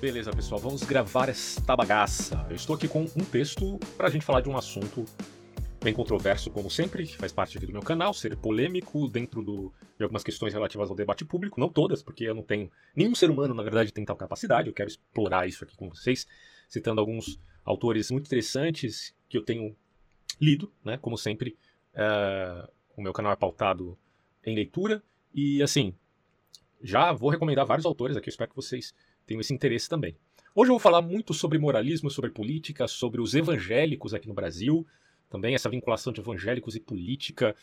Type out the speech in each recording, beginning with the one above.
Beleza, pessoal, vamos gravar esta bagaça. Eu estou aqui com um texto para a gente falar de um assunto bem controverso, como sempre, que faz parte aqui do meu canal, ser polêmico dentro do, de algumas questões relativas ao debate público, não todas, porque eu não tenho. Nenhum ser humano, na verdade, tem tal capacidade, eu quero explorar isso aqui com vocês, citando alguns autores muito interessantes que eu tenho lido, né? Como sempre, uh, o meu canal é pautado em leitura, e assim, já vou recomendar vários autores aqui, espero que vocês tenham esse interesse também. Hoje eu vou falar muito sobre moralismo, sobre política, sobre os evangélicos aqui no Brasil, também essa vinculação de evangélicos e política.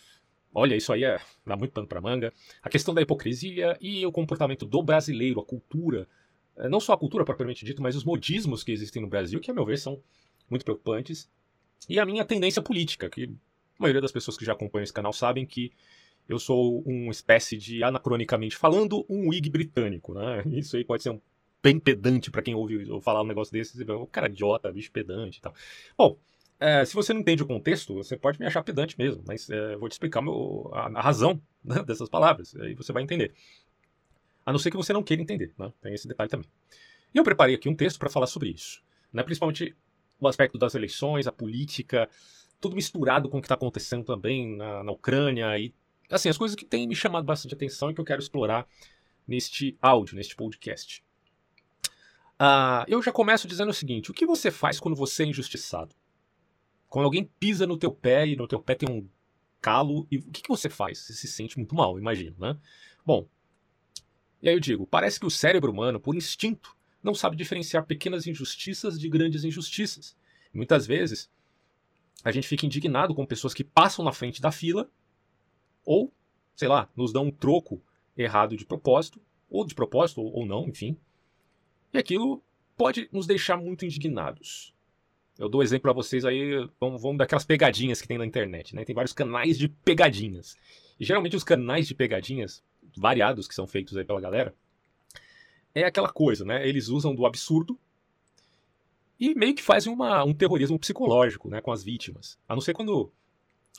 Olha, isso aí é, dá muito pano para manga. A questão da hipocrisia e o comportamento do brasileiro, a cultura, eh, não só a cultura propriamente dita, mas os modismos que existem no Brasil, que a meu ver são muito preocupantes. E a minha tendência política, que a maioria das pessoas que já acompanham esse canal sabem que eu sou uma espécie de, anacronicamente falando, um Whig britânico, né? Isso aí pode ser um bem pedante para quem ouve falar um negócio desse, você cara idiota, bicho pedante e tal. Bom, é, se você não entende o contexto, você pode me achar pedante mesmo, mas é, vou te explicar meu, a, a, razão né, dessas palavras, aí você vai entender. A não ser que você não queira entender, né? tem esse detalhe também. E eu preparei aqui um texto para falar sobre isso, né? principalmente o aspecto das eleições, a política, tudo misturado com o que está acontecendo também na, na Ucrânia e assim, as coisas que têm me chamado bastante atenção e que eu quero explorar neste áudio, neste podcast. Uh, eu já começo dizendo o seguinte: o que você faz quando você é injustiçado? Quando alguém pisa no teu pé e no teu pé tem um calo, e o que, que você faz? Você se sente muito mal, imagino, né? Bom, e aí eu digo: parece que o cérebro humano, por instinto, não sabe diferenciar pequenas injustiças de grandes injustiças. Muitas vezes, a gente fica indignado com pessoas que passam na frente da fila ou, sei lá, nos dão um troco errado de propósito, ou de propósito ou não, enfim. E aquilo pode nos deixar muito indignados. Eu dou exemplo para vocês aí, vamos, vamos daquelas pegadinhas que tem na internet, né? Tem vários canais de pegadinhas. E geralmente os canais de pegadinhas, variados que são feitos aí pela galera, é aquela coisa, né? Eles usam do absurdo e meio que fazem uma, um terrorismo psicológico, né, com as vítimas. A não ser quando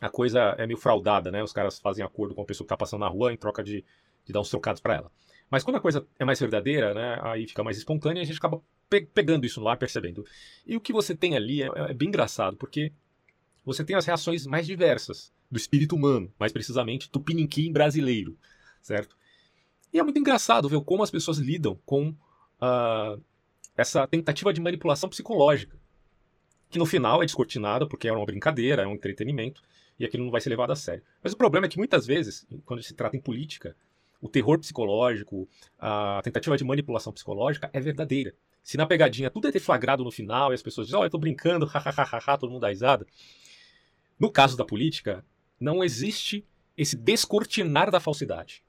a coisa é meio fraudada, né? Os caras fazem acordo com a pessoa que tá passando na rua em troca de, de dar uns trocados para ela. Mas quando a coisa é mais verdadeira, né, aí fica mais espontânea e a gente acaba pe pegando isso lá, percebendo. E o que você tem ali é, é, bem engraçado, porque você tem as reações mais diversas do espírito humano, mais precisamente do pininquim brasileiro, certo? E é muito engraçado ver como as pessoas lidam com uh, essa tentativa de manipulação psicológica, que no final é descortinada porque é uma brincadeira, é um entretenimento, e aquilo não vai ser levado a sério. Mas o problema é que muitas vezes, quando se trata em política, o terror psicológico, a tentativa de manipulação psicológica é verdadeira. Se na pegadinha tudo é deflagrado no final e as pessoas dizem, oh, eu tô brincando, hahaha, todo mundo dá risada. No caso da política, não existe esse descortinar da falsidade.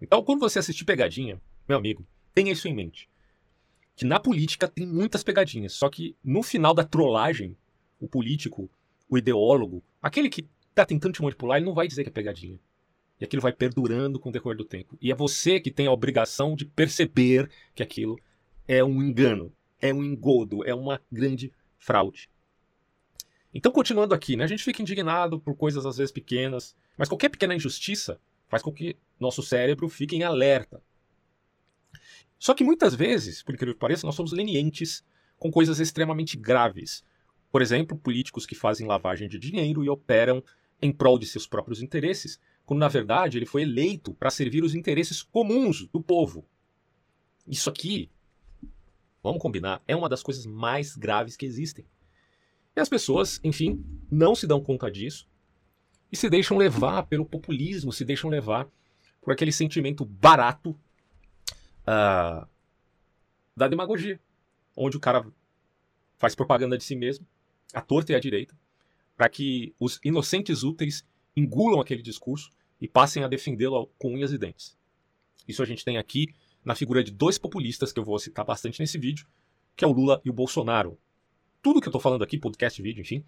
Então, quando você assistir pegadinha, meu amigo, tenha isso em mente. Que na política tem muitas pegadinhas, só que no final da trollagem, o político, o ideólogo, aquele que tá tentando te manipular, ele não vai dizer que é pegadinha. E aquilo vai perdurando com o decorrer do tempo. E é você que tem a obrigação de perceber que aquilo é um engano, é um engodo, é uma grande fraude. Então, continuando aqui, né, a gente fica indignado por coisas às vezes pequenas, mas qualquer pequena injustiça faz com que nosso cérebro fique em alerta. Só que muitas vezes, por incrível que pareça, nós somos lenientes com coisas extremamente graves. Por exemplo, políticos que fazem lavagem de dinheiro e operam em prol de seus próprios interesses, quando na verdade ele foi eleito para servir os interesses comuns do povo. Isso aqui, vamos combinar, é uma das coisas mais graves que existem. E as pessoas, enfim, não se dão conta disso e se deixam levar pelo populismo, se deixam levar por aquele sentimento barato uh, da demagogia, onde o cara faz propaganda de si mesmo, à torta e à direita, para que os inocentes úteis engulam aquele discurso e passem a defendê-lo com unhas e dentes. Isso a gente tem aqui na figura de dois populistas que eu vou citar bastante nesse vídeo, que é o Lula e o Bolsonaro. Tudo que eu estou falando aqui, podcast, vídeo, enfim,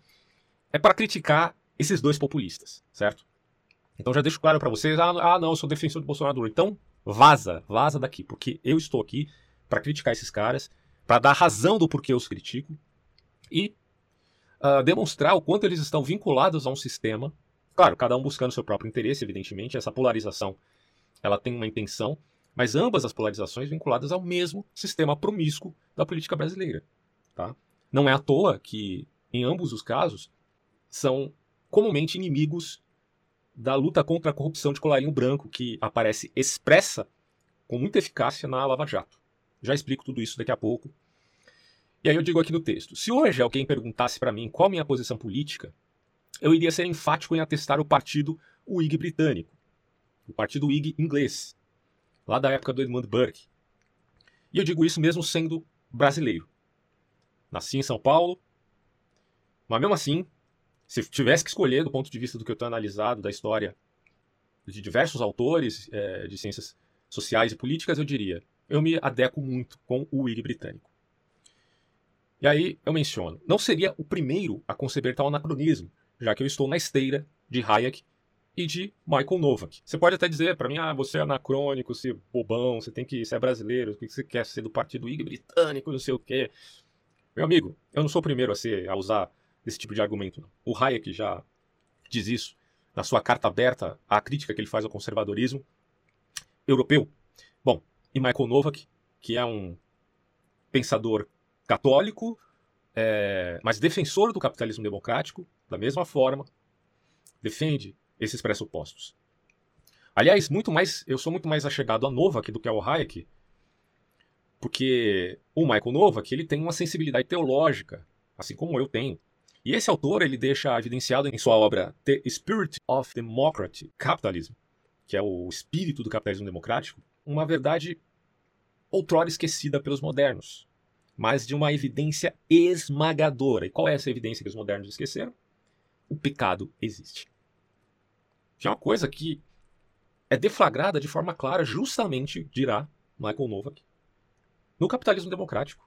é para criticar esses dois populistas, certo? Então já deixo claro para vocês, ah, ah, não, eu sou defensor do Bolsonaro. Então vaza, vaza daqui, porque eu estou aqui para criticar esses caras, para dar razão do porquê eu os critico e uh, demonstrar o quanto eles estão vinculados a um sistema Claro, cada um buscando seu próprio interesse, evidentemente, essa polarização ela tem uma intenção, mas ambas as polarizações vinculadas ao mesmo sistema promíscuo da política brasileira. Tá? Não é à toa que, em ambos os casos, são comumente inimigos da luta contra a corrupção de colarinho branco, que aparece expressa com muita eficácia na Lava Jato. Já explico tudo isso daqui a pouco. E aí eu digo aqui no texto: se hoje alguém perguntasse para mim qual minha posição política, eu iria ser enfático em atestar o partido Whig britânico, o partido Whig inglês, lá da época do Edmund Burke. E eu digo isso mesmo sendo brasileiro. Nasci em São Paulo, mas mesmo assim, se tivesse que escolher do ponto de vista do que eu tenho analisado da história de diversos autores é, de ciências sociais e políticas, eu diria, eu me adequo muito com o Whig britânico. E aí eu menciono, não seria o primeiro a conceber tal anacronismo, já que eu estou na esteira de Hayek e de Michael Novak. Você pode até dizer para mim, ah, você é anacrônico, você é bobão, você tem que ser brasileiro, o que você quer ser do partido IG britânico, não sei o quê. Meu amigo, eu não sou o primeiro a, ser, a usar esse tipo de argumento. Não. O Hayek já diz isso na sua carta aberta à crítica que ele faz ao conservadorismo europeu. Bom, e Michael Novak, que é um pensador católico, é, mas defensor do capitalismo democrático, da mesma forma, defende esses pressupostos. Aliás, muito mais, eu sou muito mais achegado a Novak do que ao Hayek, porque o Michael Novak ele tem uma sensibilidade teológica, assim como eu tenho. E esse autor ele deixa evidenciado em sua obra The Spirit of Democratic Capitalism, que é o espírito do capitalismo democrático, uma verdade outrora esquecida pelos modernos, mas de uma evidência esmagadora. E qual é essa evidência que os modernos esqueceram? O pecado existe. Que é uma coisa que é deflagrada de forma clara, justamente, dirá Michael Novak, no capitalismo democrático.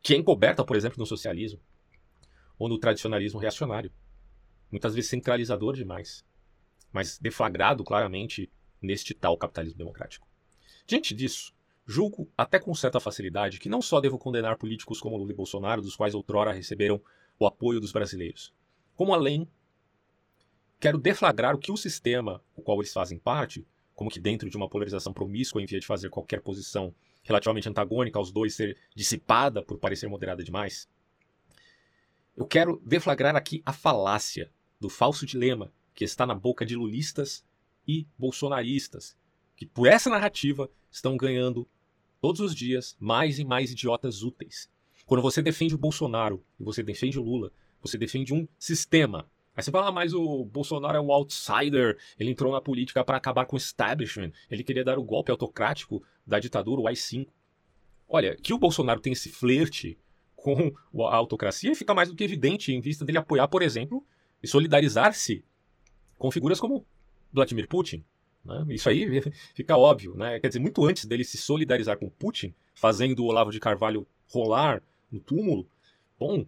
Que é encoberta, por exemplo, no socialismo ou no tradicionalismo reacionário. Muitas vezes centralizador demais, mas deflagrado claramente neste tal capitalismo democrático. Diante disso, Julgo, até com certa facilidade, que não só devo condenar políticos como Lula e Bolsonaro, dos quais outrora receberam o apoio dos brasileiros, como além quero deflagrar o que o sistema, o qual eles fazem parte, como que dentro de uma polarização promíscua em via de fazer qualquer posição relativamente antagônica aos dois ser dissipada por parecer moderada demais, eu quero deflagrar aqui a falácia do falso dilema que está na boca de lulistas e bolsonaristas, que por essa narrativa estão ganhando todos os dias mais e mais idiotas úteis. Quando você defende o Bolsonaro e você defende o Lula, você defende um sistema. Aí você fala, ah, mas o Bolsonaro é um outsider, ele entrou na política para acabar com o establishment, ele queria dar o golpe autocrático da ditadura, o AI-5. Olha, que o Bolsonaro tem esse flerte com a autocracia fica mais do que evidente em vista dele apoiar, por exemplo, e solidarizar-se com figuras como Vladimir Putin, né? Isso aí fica óbvio. Né? Quer dizer, muito antes dele se solidarizar com Putin, fazendo o Olavo de Carvalho rolar no túmulo, bom,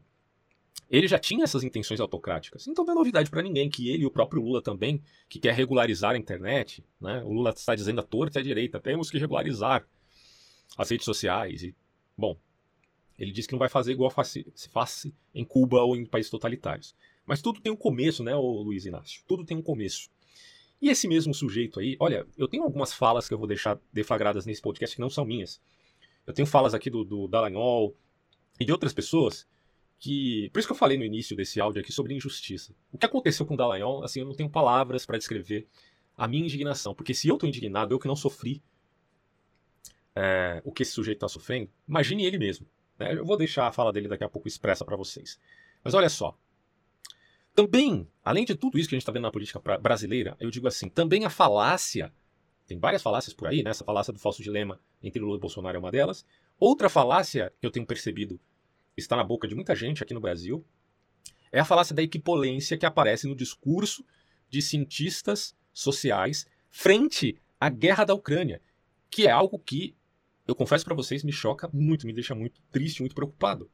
ele já tinha essas intenções autocráticas. Então não é novidade para ninguém que ele e o próprio Lula também, que quer regularizar a internet, né? o Lula está dizendo à torta e à direita, temos que regularizar as redes sociais. E, bom, ele diz que não vai fazer igual se faz em Cuba ou em países totalitários. Mas tudo tem um começo, né, Luiz Inácio? Tudo tem um começo. E esse mesmo sujeito aí, olha, eu tenho algumas falas que eu vou deixar deflagradas nesse podcast que não são minhas. Eu tenho falas aqui do, do Dallagnol e de outras pessoas que. Por isso que eu falei no início desse áudio aqui sobre injustiça. O que aconteceu com o Dallagnol, assim, eu não tenho palavras para descrever a minha indignação. Porque se eu tô indignado, eu que não sofri é, o que esse sujeito está sofrendo, imagine ele mesmo. Né? Eu vou deixar a fala dele daqui a pouco expressa para vocês. Mas olha só, também, além de tudo isso que a gente está vendo na política brasileira, eu digo assim, também a falácia, tem várias falácias por aí, né? Essa falácia do falso dilema entre Lula e Bolsonaro é uma delas. Outra falácia que eu tenho percebido está na boca de muita gente aqui no Brasil é a falácia da equipolência que aparece no discurso de cientistas sociais frente à guerra da Ucrânia, que é algo que eu confesso para vocês me choca muito, me deixa muito triste, muito preocupado.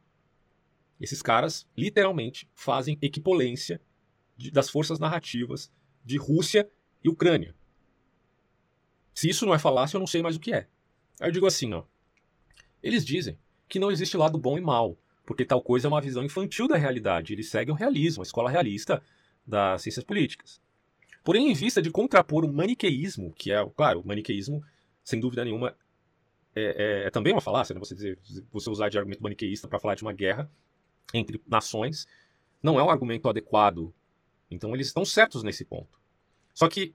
Esses caras, literalmente, fazem equipolência de, das forças narrativas de Rússia e Ucrânia. Se isso não é falácia, eu não sei mais o que é. Aí eu digo assim, ó. Eles dizem que não existe lado bom e mal, porque tal coisa é uma visão infantil da realidade. Eles seguem o realismo, a escola realista das ciências políticas. Porém, em vista de contrapor o maniqueísmo, que é, claro, o maniqueísmo sem dúvida nenhuma, é, é, é também uma falácia, né? Você, dizer, você usar de argumento maniqueísta para falar de uma guerra entre nações não é um argumento adequado. Então eles estão certos nesse ponto. Só que,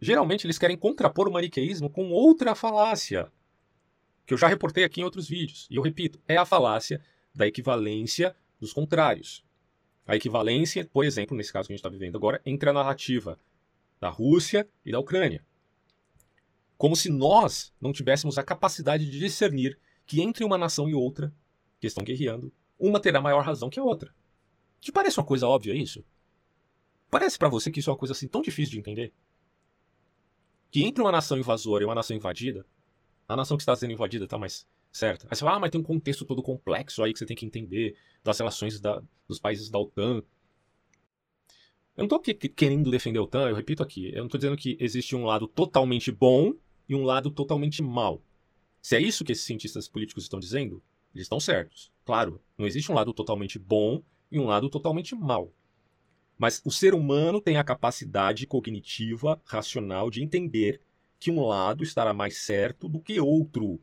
geralmente, eles querem contrapor o maniqueísmo com outra falácia, que eu já reportei aqui em outros vídeos. E eu repito, é a falácia da equivalência dos contrários. A equivalência, por exemplo, nesse caso que a gente está vivendo agora, entre a narrativa da Rússia e da Ucrânia. Como se nós não tivéssemos a capacidade de discernir que entre uma nação e outra, que estão guerreando, uma terá maior razão que a outra. Te parece uma coisa óbvia isso? Parece para você que isso é uma coisa assim tão difícil de entender? Que entre uma nação invasora e uma nação invadida, a nação que está sendo invadida está mais certa. Aí você fala, ah, mas tem um contexto todo complexo aí que você tem que entender das relações da, dos países da OTAN. Eu não estou querendo defender a OTAN, eu repito aqui, eu não estou dizendo que existe um lado totalmente bom e um lado totalmente mal. Se é isso que esses cientistas políticos estão dizendo, eles estão certos. Claro, não existe um lado totalmente bom e um lado totalmente mal. Mas o ser humano tem a capacidade cognitiva, racional, de entender que um lado estará mais certo do que outro.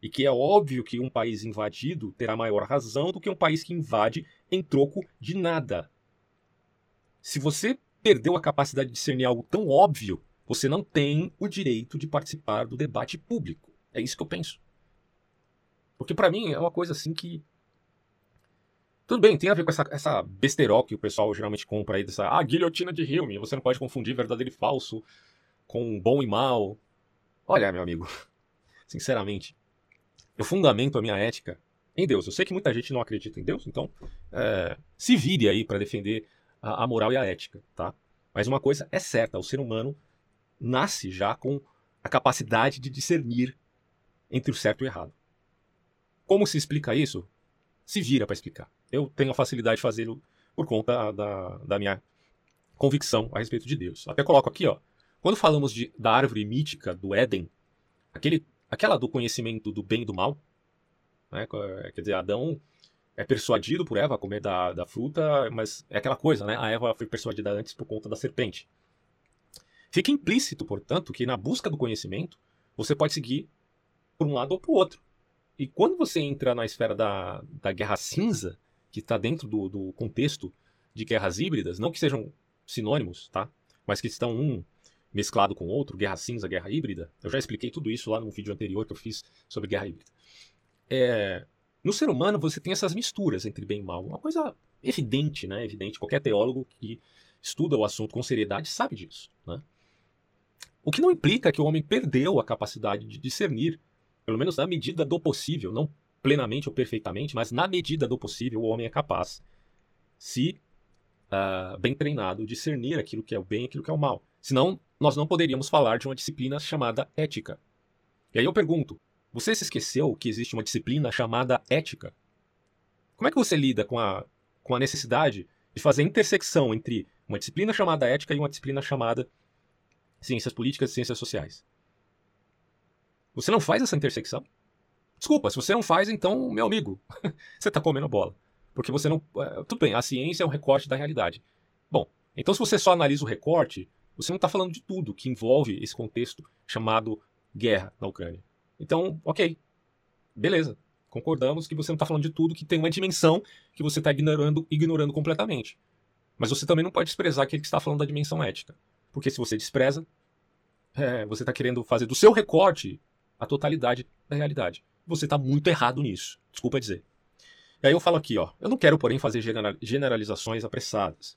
E que é óbvio que um país invadido terá maior razão do que um país que invade em troco de nada. Se você perdeu a capacidade de discernir algo tão óbvio, você não tem o direito de participar do debate público. É isso que eu penso. Porque para mim é uma coisa assim que. Tudo bem, tem a ver com essa, essa que o pessoal geralmente compra aí, dessa ah, guilhotina de Hilme. Você não pode confundir verdadeiro e falso com bom e mal. Olha, meu amigo, sinceramente, eu fundamento a minha ética em Deus. Eu sei que muita gente não acredita em Deus, então é, se vire aí para defender a, a moral e a ética, tá? Mas uma coisa é certa: o ser humano nasce já com a capacidade de discernir entre o certo e o errado. Como se explica isso? Se vira para explicar. Eu tenho a facilidade de fazê-lo por conta da, da minha convicção a respeito de Deus. Até coloco aqui, ó. Quando falamos de, da árvore mítica do Éden, aquele, aquela do conhecimento do bem e do mal, né? quer dizer, Adão é persuadido por Eva a comer da, da fruta, mas é aquela coisa, né? A Eva foi persuadida antes por conta da serpente. Fica implícito, portanto, que na busca do conhecimento, você pode seguir por um lado ou para o outro. E quando você entra na esfera da, da guerra cinza, que está dentro do, do contexto de guerras híbridas, não que sejam sinônimos, tá? Mas que estão um mesclado com o outro, guerra cinza, guerra híbrida. Eu já expliquei tudo isso lá no vídeo anterior que eu fiz sobre guerra híbrida. É, no ser humano você tem essas misturas entre bem e mal, uma coisa evidente, né? Evidente. Qualquer teólogo que estuda o assunto com seriedade sabe disso, né? O que não implica que o homem perdeu a capacidade de discernir, pelo menos na medida do possível, não plenamente ou perfeitamente, mas na medida do possível o homem é capaz, se uh, bem treinado, discernir aquilo que é o bem e aquilo que é o mal. Senão, nós não poderíamos falar de uma disciplina chamada ética. E aí eu pergunto: você se esqueceu que existe uma disciplina chamada ética? Como é que você lida com a, com a necessidade de fazer intersecção entre uma disciplina chamada ética e uma disciplina chamada ciências políticas e ciências sociais. Você não faz essa intersecção? Desculpa, se você não faz, então, meu amigo, você está comendo bola. Porque você não. É, tudo bem, a ciência é um recorte da realidade. Bom, então se você só analisa o recorte, você não está falando de tudo que envolve esse contexto chamado guerra na Ucrânia. Então, ok. Beleza. Concordamos que você não está falando de tudo que tem uma dimensão que você está ignorando, ignorando completamente. Mas você também não pode desprezar aquele que está falando da dimensão ética. Porque se você despreza, é, você está querendo fazer do seu recorte a totalidade da realidade. Você está muito errado nisso. Desculpa dizer. E aí eu falo aqui, ó. Eu não quero, porém, fazer generalizações apressadas.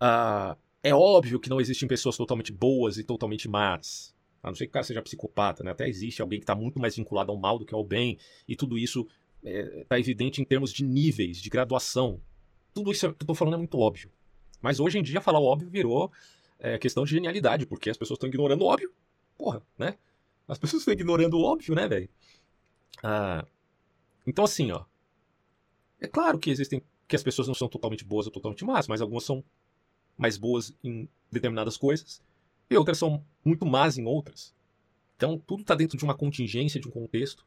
Ah, é óbvio que não existem pessoas totalmente boas e totalmente más. A não ser que o cara seja psicopata, né? Até existe alguém que está muito mais vinculado ao mal do que ao bem. E tudo isso está é, tá evidente em termos de níveis, de graduação. Tudo isso que eu estou falando é muito óbvio. Mas hoje em dia falar o óbvio virou é, questão de genialidade, porque as pessoas estão ignorando o óbvio. Porra, né? As pessoas estão ignorando o óbvio, né, velho? Ah, então, assim, ó. É claro que existem. que as pessoas não são totalmente boas ou totalmente más, mas algumas são mais boas em determinadas coisas e outras são muito más em outras. Então, tudo está dentro de uma contingência, de um contexto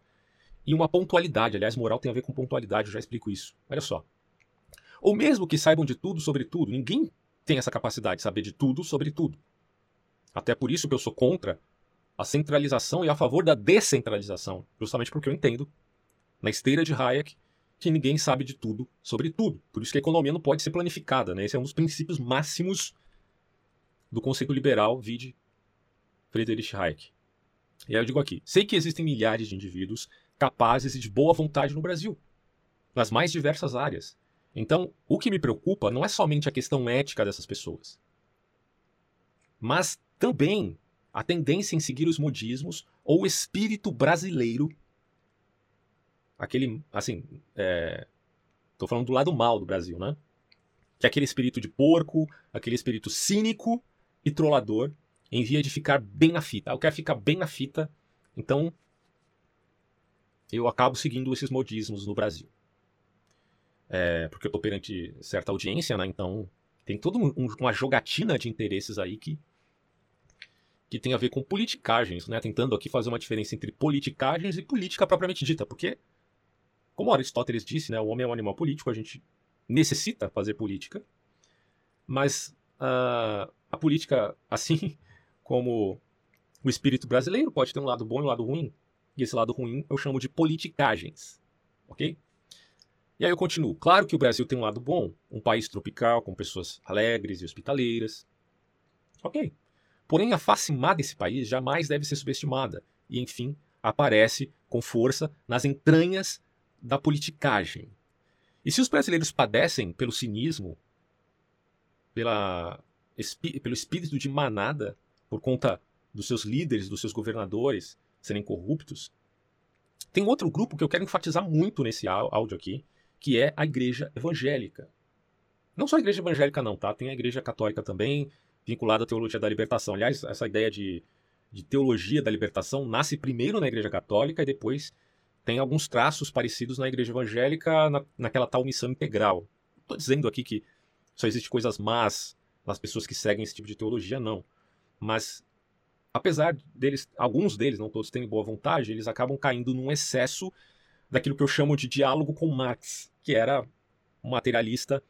e uma pontualidade. Aliás, moral tem a ver com pontualidade, eu já explico isso. Olha só. Ou mesmo que saibam de tudo sobre tudo, ninguém tem essa capacidade de saber de tudo sobre tudo. Até por isso que eu sou contra a centralização e a favor da descentralização, justamente porque eu entendo, na esteira de Hayek, que ninguém sabe de tudo sobre tudo. Por isso que a economia não pode ser planificada. Né? Esse é um dos princípios máximos do conceito liberal, vide Friedrich Hayek. E aí eu digo aqui: sei que existem milhares de indivíduos capazes e de boa vontade no Brasil, nas mais diversas áreas. Então, o que me preocupa não é somente a questão ética dessas pessoas, mas também a tendência em seguir os modismos ou o espírito brasileiro aquele, assim, é, tô falando do lado mal do Brasil, né? Que é aquele espírito de porco, aquele espírito cínico e trollador, em via de ficar bem na fita. Eu quero ficar bem na fita, então eu acabo seguindo esses modismos no Brasil. É, porque eu tô perante certa audiência, né? Então tem toda um, uma jogatina de interesses aí que que tem a ver com politicagens, né? Tentando aqui fazer uma diferença entre politicagens e política propriamente dita, porque como Aristóteles disse, né, o homem é um animal político, a gente necessita fazer política, mas uh, a política, assim como o espírito brasileiro, pode ter um lado bom e um lado ruim, e esse lado ruim eu chamo de politicagens, ok? E aí eu continuo. Claro que o Brasil tem um lado bom, um país tropical, com pessoas alegres e hospitaleiras. Ok. Porém, a face má desse país jamais deve ser subestimada e, enfim, aparece com força nas entranhas da politicagem. E se os brasileiros padecem pelo cinismo, pela, pelo espírito de manada, por conta dos seus líderes, dos seus governadores serem corruptos, tem outro grupo que eu quero enfatizar muito nesse áudio aqui, que é a igreja evangélica. Não só a igreja evangélica não, tá? Tem a igreja católica também, vinculada à teologia da libertação. Aliás, essa ideia de, de teologia da libertação nasce primeiro na igreja católica e depois tem alguns traços parecidos na igreja evangélica, na, naquela tal missão integral. Estou dizendo aqui que só existe coisas más nas pessoas que seguem esse tipo de teologia, não. Mas, apesar deles, alguns deles, não todos têm boa vontade, eles acabam caindo num excesso daquilo que eu chamo de diálogo com Marx, que era um materialista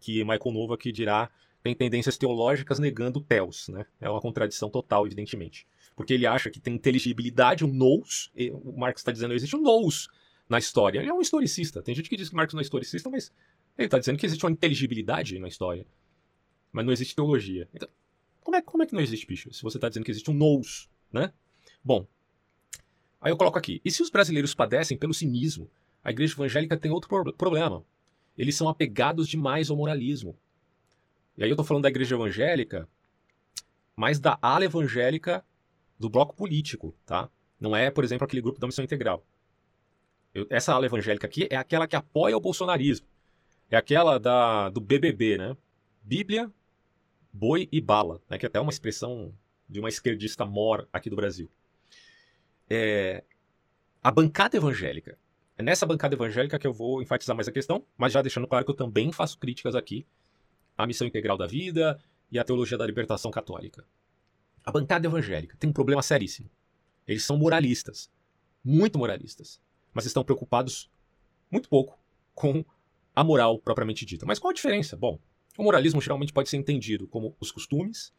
que Michael Nova que dirá tem tendências teológicas negando Theos, né? É uma contradição total, evidentemente porque ele acha que tem inteligibilidade, um nous. O Marx está dizendo que existe um nous na história. Ele é um historicista. Tem gente que diz que Marx não é historicista, mas ele está dizendo que existe uma inteligibilidade na história. Mas não existe teologia. Então, como é, como é que não existe, bicho? Se você está dizendo que existe um nous, né? Bom, aí eu coloco aqui. E se os brasileiros padecem pelo cinismo, a igreja evangélica tem outro pro problema. Eles são apegados demais ao moralismo. E aí eu estou falando da igreja evangélica, mas da ala evangélica do bloco político, tá? Não é, por exemplo, aquele grupo da missão integral. Eu, essa ala evangélica aqui é aquela que apoia o bolsonarismo. É aquela da, do BBB, né? Bíblia, boi e bala, né? que é até uma expressão de uma esquerdista mor aqui do Brasil. É, a bancada evangélica. É nessa bancada evangélica que eu vou enfatizar mais a questão, mas já deixando claro que eu também faço críticas aqui à missão integral da vida e à teologia da libertação católica. A bancada evangélica tem um problema seríssimo. Eles são moralistas, muito moralistas, mas estão preocupados muito pouco com a moral propriamente dita. Mas qual a diferença? Bom, o moralismo geralmente pode ser entendido como os costumes,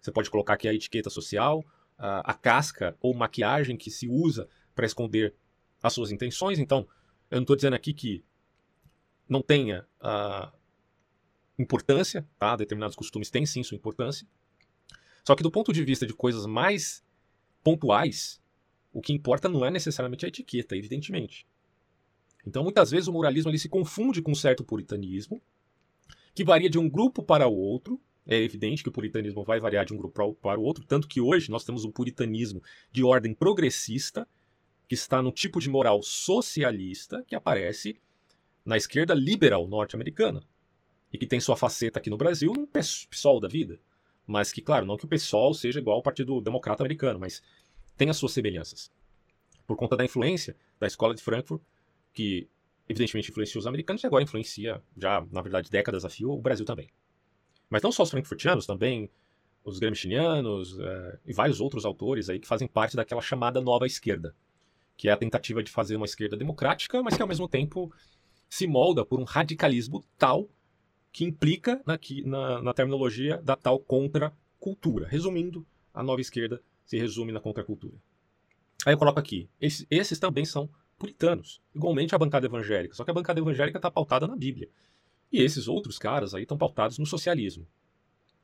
você pode colocar aqui a etiqueta social, a, a casca ou maquiagem que se usa para esconder as suas intenções. Então, eu não estou dizendo aqui que não tenha uh, importância, tá? Determinados costumes têm sim sua importância, só que do ponto de vista de coisas mais pontuais, o que importa não é necessariamente a etiqueta, evidentemente. Então, muitas vezes o moralismo ele se confunde com um certo puritanismo, que varia de um grupo para o outro. É evidente que o puritanismo vai variar de um grupo para o outro, tanto que hoje nós temos um puritanismo de ordem progressista, que está no tipo de moral socialista que aparece na esquerda liberal norte-americana, e que tem sua faceta aqui no Brasil no PSOL da vida. Mas que, claro, não que o PSOL seja igual ao Partido Democrata Americano, mas tem as suas semelhanças. Por conta da influência da escola de Frankfurt, que evidentemente influenciou os americanos e agora influencia, já na verdade décadas a fio, o Brasil também. Mas não só os frankfurtianos, também os gramscianos é, e vários outros autores aí que fazem parte daquela chamada nova esquerda, que é a tentativa de fazer uma esquerda democrática, mas que ao mesmo tempo se molda por um radicalismo tal que implica na, na, na terminologia da tal contracultura. Resumindo, a nova esquerda se resume na contracultura. Aí eu coloco aqui, esses, esses também são puritanos, igualmente a bancada evangélica, só que a bancada evangélica está pautada na Bíblia. E esses outros caras aí estão pautados no socialismo,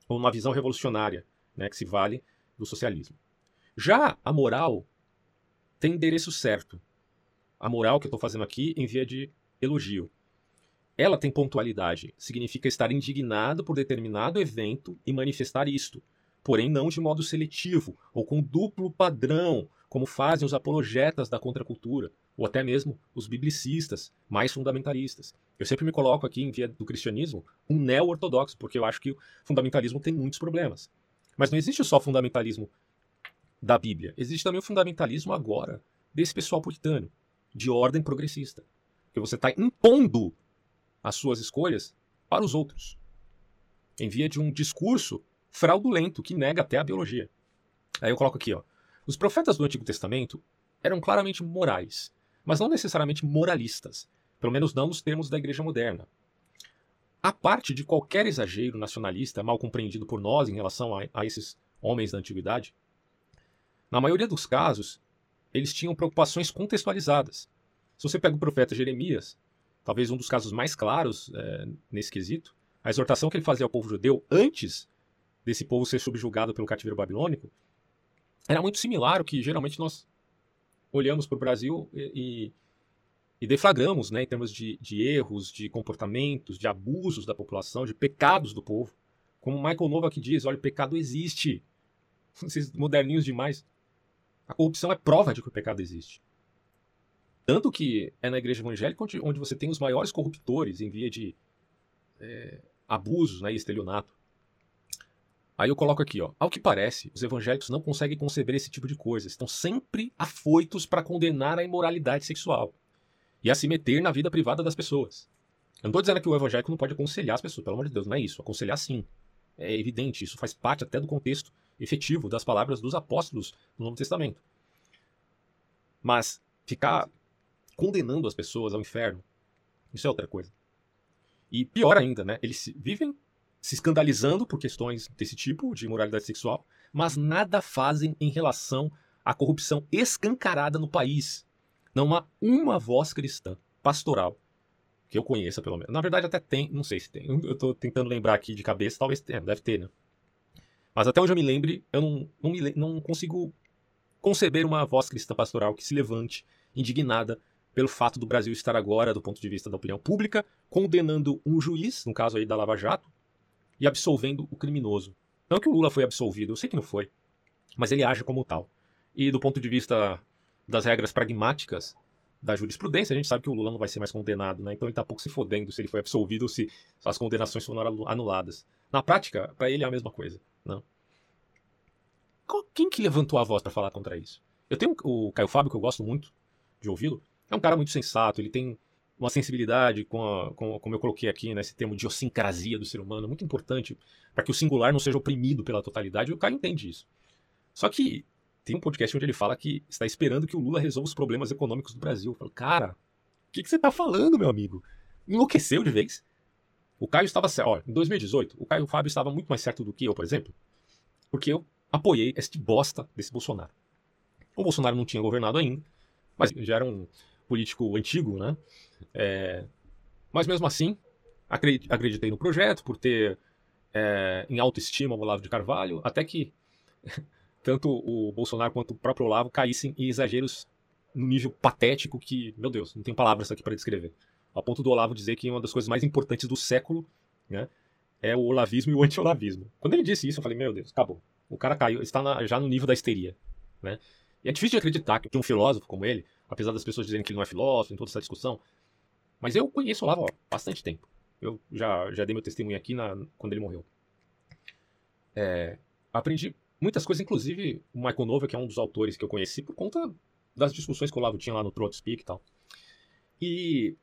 ou numa visão revolucionária, né, que se vale do socialismo. Já a moral tem endereço certo. A moral que eu estou fazendo aqui em via de elogio. Ela tem pontualidade, significa estar indignado por determinado evento e manifestar isto, porém não de modo seletivo ou com duplo padrão, como fazem os apologetas da contracultura, ou até mesmo os biblicistas mais fundamentalistas. Eu sempre me coloco aqui, em via do cristianismo, um neo-ortodoxo, porque eu acho que o fundamentalismo tem muitos problemas. Mas não existe só fundamentalismo da Bíblia, existe também o fundamentalismo agora desse pessoal puritano, de ordem progressista. Que você está impondo as suas escolhas para os outros, em via de um discurso fraudulento que nega até a biologia. Aí eu coloco aqui, ó. Os profetas do Antigo Testamento eram claramente morais, mas não necessariamente moralistas, pelo menos não nos termos da igreja moderna. A parte de qualquer exagero nacionalista mal compreendido por nós em relação a, a esses homens da antiguidade, na maioria dos casos, eles tinham preocupações contextualizadas. Se você pega o profeta Jeremias, talvez um dos casos mais claros é, nesse quesito, a exortação que ele fazia ao povo judeu antes desse povo ser subjugado pelo cativeiro babilônico era muito similar ao que geralmente nós olhamos para o Brasil e, e, deflagramos né, em termos de, de, erros, de comportamentos, de abusos da população, de pecados do povo. Como Michael Nova que diz, olha, o pecado existe. Vocês moderninhos demais. A corrupção é prova de que o pecado existe. Tanto que é na igreja evangélica onde, onde você tem os maiores corruptores em via de é, abusos né, e estelionato. Aí eu coloco aqui, ó. Ao que parece, os evangélicos não conseguem conceber esse tipo de coisa. Estão sempre afoitos para condenar a imoralidade sexual e a se meter na vida privada das pessoas. Eu não estou dizendo que o evangélico não pode aconselhar as pessoas, pelo amor de Deus, não é isso. Aconselhar sim. É evidente, isso faz parte até do contexto efetivo das palavras dos apóstolos no Novo Testamento. Mas ficar condenando as pessoas ao inferno, isso é outra coisa. E pior ainda, né? Eles vivem se escandalizando por questões desse tipo, de imoralidade sexual, mas nada fazem em relação à corrupção escancarada no país. Não há uma voz cristã, pastoral, que eu conheça pelo menos. Na verdade até tem, não sei se tem. Eu estou tentando lembrar aqui de cabeça, talvez tenha, deve ter, né? Mas até onde eu me lembre, eu não, não, me, não consigo conceber uma voz cristã pastoral que se levante indignada pelo fato do Brasil estar agora, do ponto de vista da opinião pública, condenando um juiz, no caso aí da Lava Jato, e absolvendo o criminoso. Não que o Lula foi absolvido, eu sei que não foi, mas ele age como tal. E do ponto de vista das regras pragmáticas da jurisprudência, a gente sabe que o Lula não vai ser mais condenado, né? Então ele tá pouco se fodendo se ele foi absolvido ou se as condenações foram anuladas. Na prática, para ele é a mesma coisa. Não. Quem que levantou a voz para falar contra isso? Eu tenho o Caio Fábio, que eu gosto muito de ouvi-lo. É um cara muito sensato, ele tem uma sensibilidade, com, a, com como eu coloquei aqui, né, termo de idiosincrasia do ser humano, muito importante para que o singular não seja oprimido pela totalidade, o Caio entende isso. Só que tem um podcast onde ele fala que está esperando que o Lula resolva os problemas econômicos do Brasil. Eu falo, cara, o que, que você está falando, meu amigo? Enlouqueceu de vez? O Caio estava certo. Ó, em 2018, o Caio Fábio estava muito mais certo do que eu, por exemplo, porque eu apoiei este bosta desse Bolsonaro. O Bolsonaro não tinha governado ainda, mas já era um político antigo, né? É... Mas mesmo assim, acreditei no projeto por ter é, em autoestima o Olavo de Carvalho, até que tanto o Bolsonaro quanto o próprio Olavo caíssem em exageros no nível patético que, meu Deus, não tem palavras aqui para descrever a ponto do Olavo dizer que uma das coisas mais importantes do século né, é o olavismo e o anti-olavismo. Quando ele disse isso, eu falei, meu Deus, acabou. O cara caiu, está na, já no nível da histeria. Né? E é difícil de acreditar que um filósofo como ele, apesar das pessoas dizerem que ele não é filósofo, em toda essa discussão, mas eu conheço o Olavo há bastante tempo. Eu já, já dei meu testemunho aqui na, quando ele morreu. É, aprendi muitas coisas, inclusive o Michael Nova, que é um dos autores que eu conheci por conta das discussões que o Olavo tinha lá no Throat Speak e tal. E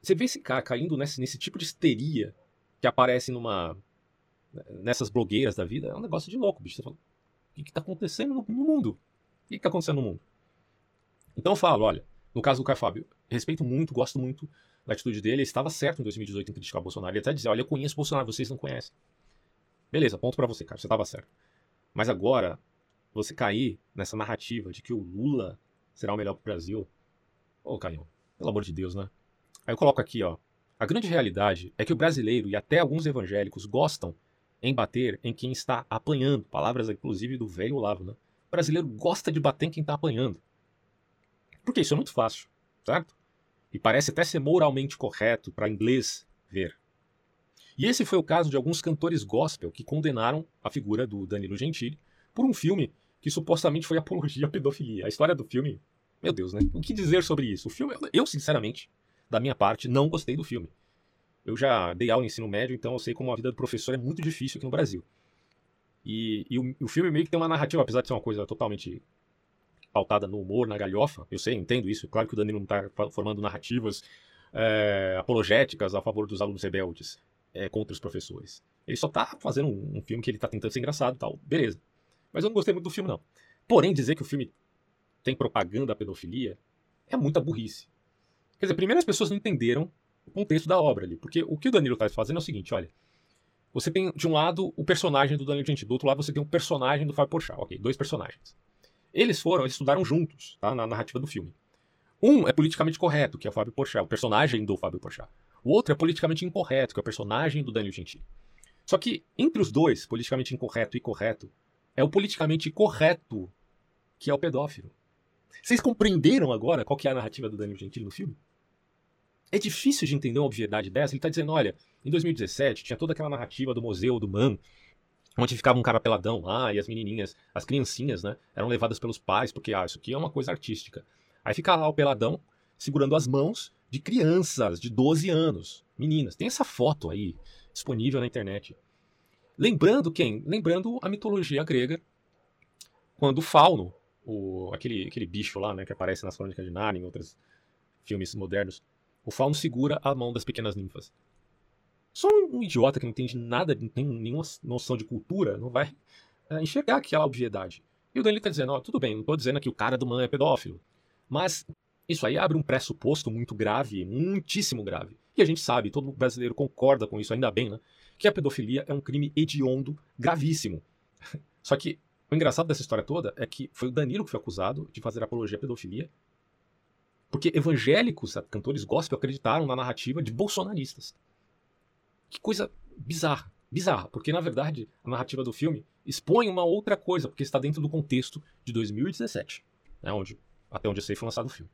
você vê esse cara caindo nesse, nesse tipo de histeria que aparece numa nessas blogueiras da vida, é um negócio de louco, bicho. Você fala, o que está acontecendo no, no mundo? O que está acontecendo no mundo? Então eu falo, olha, no caso do Caio Fábio, respeito muito, gosto muito da atitude dele, ele estava certo em 2018 em criticar o Bolsonaro. Ele até dizia, olha, eu conheço o Bolsonaro, vocês não conhecem. Beleza, ponto para você, cara, você estava certo. Mas agora, você cair nessa narrativa de que o Lula será o melhor pro Brasil. Ô, Caio, pelo amor de Deus, né? Aí eu coloco aqui, ó. A grande realidade é que o brasileiro e até alguns evangélicos gostam em bater em quem está apanhando. Palavras, inclusive, do velho Olavo, né? O brasileiro gosta de bater em quem está apanhando. Porque isso é muito fácil, certo? E parece até ser moralmente correto para inglês ver. E esse foi o caso de alguns cantores gospel que condenaram a figura do Danilo Gentili por um filme que supostamente foi apologia à pedofilia. A história do filme, meu Deus, né? O que dizer sobre isso? O filme, eu sinceramente, da minha parte, não gostei do filme. Eu já dei aula em ensino médio, então eu sei como a vida do professor é muito difícil aqui no Brasil. E, e o, o, filme meio que tem uma narrativa, apesar de ser uma coisa totalmente pautada no humor, na galhofa. Eu sei, entendo isso. Claro que o Danilo não está formando narrativas é, apologéticas a favor dos alunos rebeldes é, contra os professores. Ele só está fazendo um, um, filme que ele está tentando ser engraçado tal. Beleza. Mas eu não gostei muito do filme, não. Porém, dizer que o filme tem propaganda à pedofilia é muita burrice. Quer dizer, primeiro as pessoas não entenderam o contexto da obra ali. Porque o que o Danilo está fazendo é o seguinte, olha. Você tem, de um lado, o personagem do Danilo Gentili. Do outro lado, você tem um personagem do Fábio Porchat. Ok, dois personagens. Eles foram, eles estudaram juntos, tá? Na narrativa do filme. Um é politicamente correto, que é o Fábio Porchat, o personagem do Fábio Porchat. O outro é politicamente incorreto, que é o personagem do Danilo Gentili. Só que, entre os dois, politicamente incorreto e correto, é o politicamente correto que é o pedófilo. Vocês compreenderam agora qual que é a narrativa do Danilo Gentili no filme? É difícil de entender uma obviedade dessa. Ele está dizendo, olha, em 2017 tinha toda aquela narrativa do museu do Man, onde ficava um cara peladão lá e as menininhas, as criancinhas, né, eram levadas pelos pais, porque, ah, isso aqui é uma coisa artística. Aí fica lá o peladão segurando as mãos de crianças de 12 anos, meninas. Tem essa foto aí disponível na internet. Lembrando quem? Lembrando a mitologia grega, quando Fauno, o, aquele, aquele bicho lá, né, que aparece nas Crônicas de Narnia, em outros filmes modernos, o Fauno segura a mão das pequenas ninfas. Só um, idiota que não entende nada, não tem nenhuma noção de cultura, não vai é, enxergar aquela obviedade. E o Danilo está dizendo, ó, tudo bem, não estou dizendo que o cara do man é pedófilo, mas isso aí abre um pressuposto muito grave, muitíssimo grave. E a gente sabe, todo brasileiro concorda com isso, ainda bem, né? Que a pedofilia é um crime hediondo, gravíssimo. Só que o engraçado dessa história toda é que foi o Danilo que foi acusado de fazer apologia à pedofilia, porque evangélicos, cantores gospel, acreditaram na narrativa de bolsonaristas. Que coisa bizarra. Bizarra, porque na verdade a narrativa do filme expõe uma outra coisa, porque está dentro do contexto de 2017, né, onde, até onde eu sei foi lançado o filme.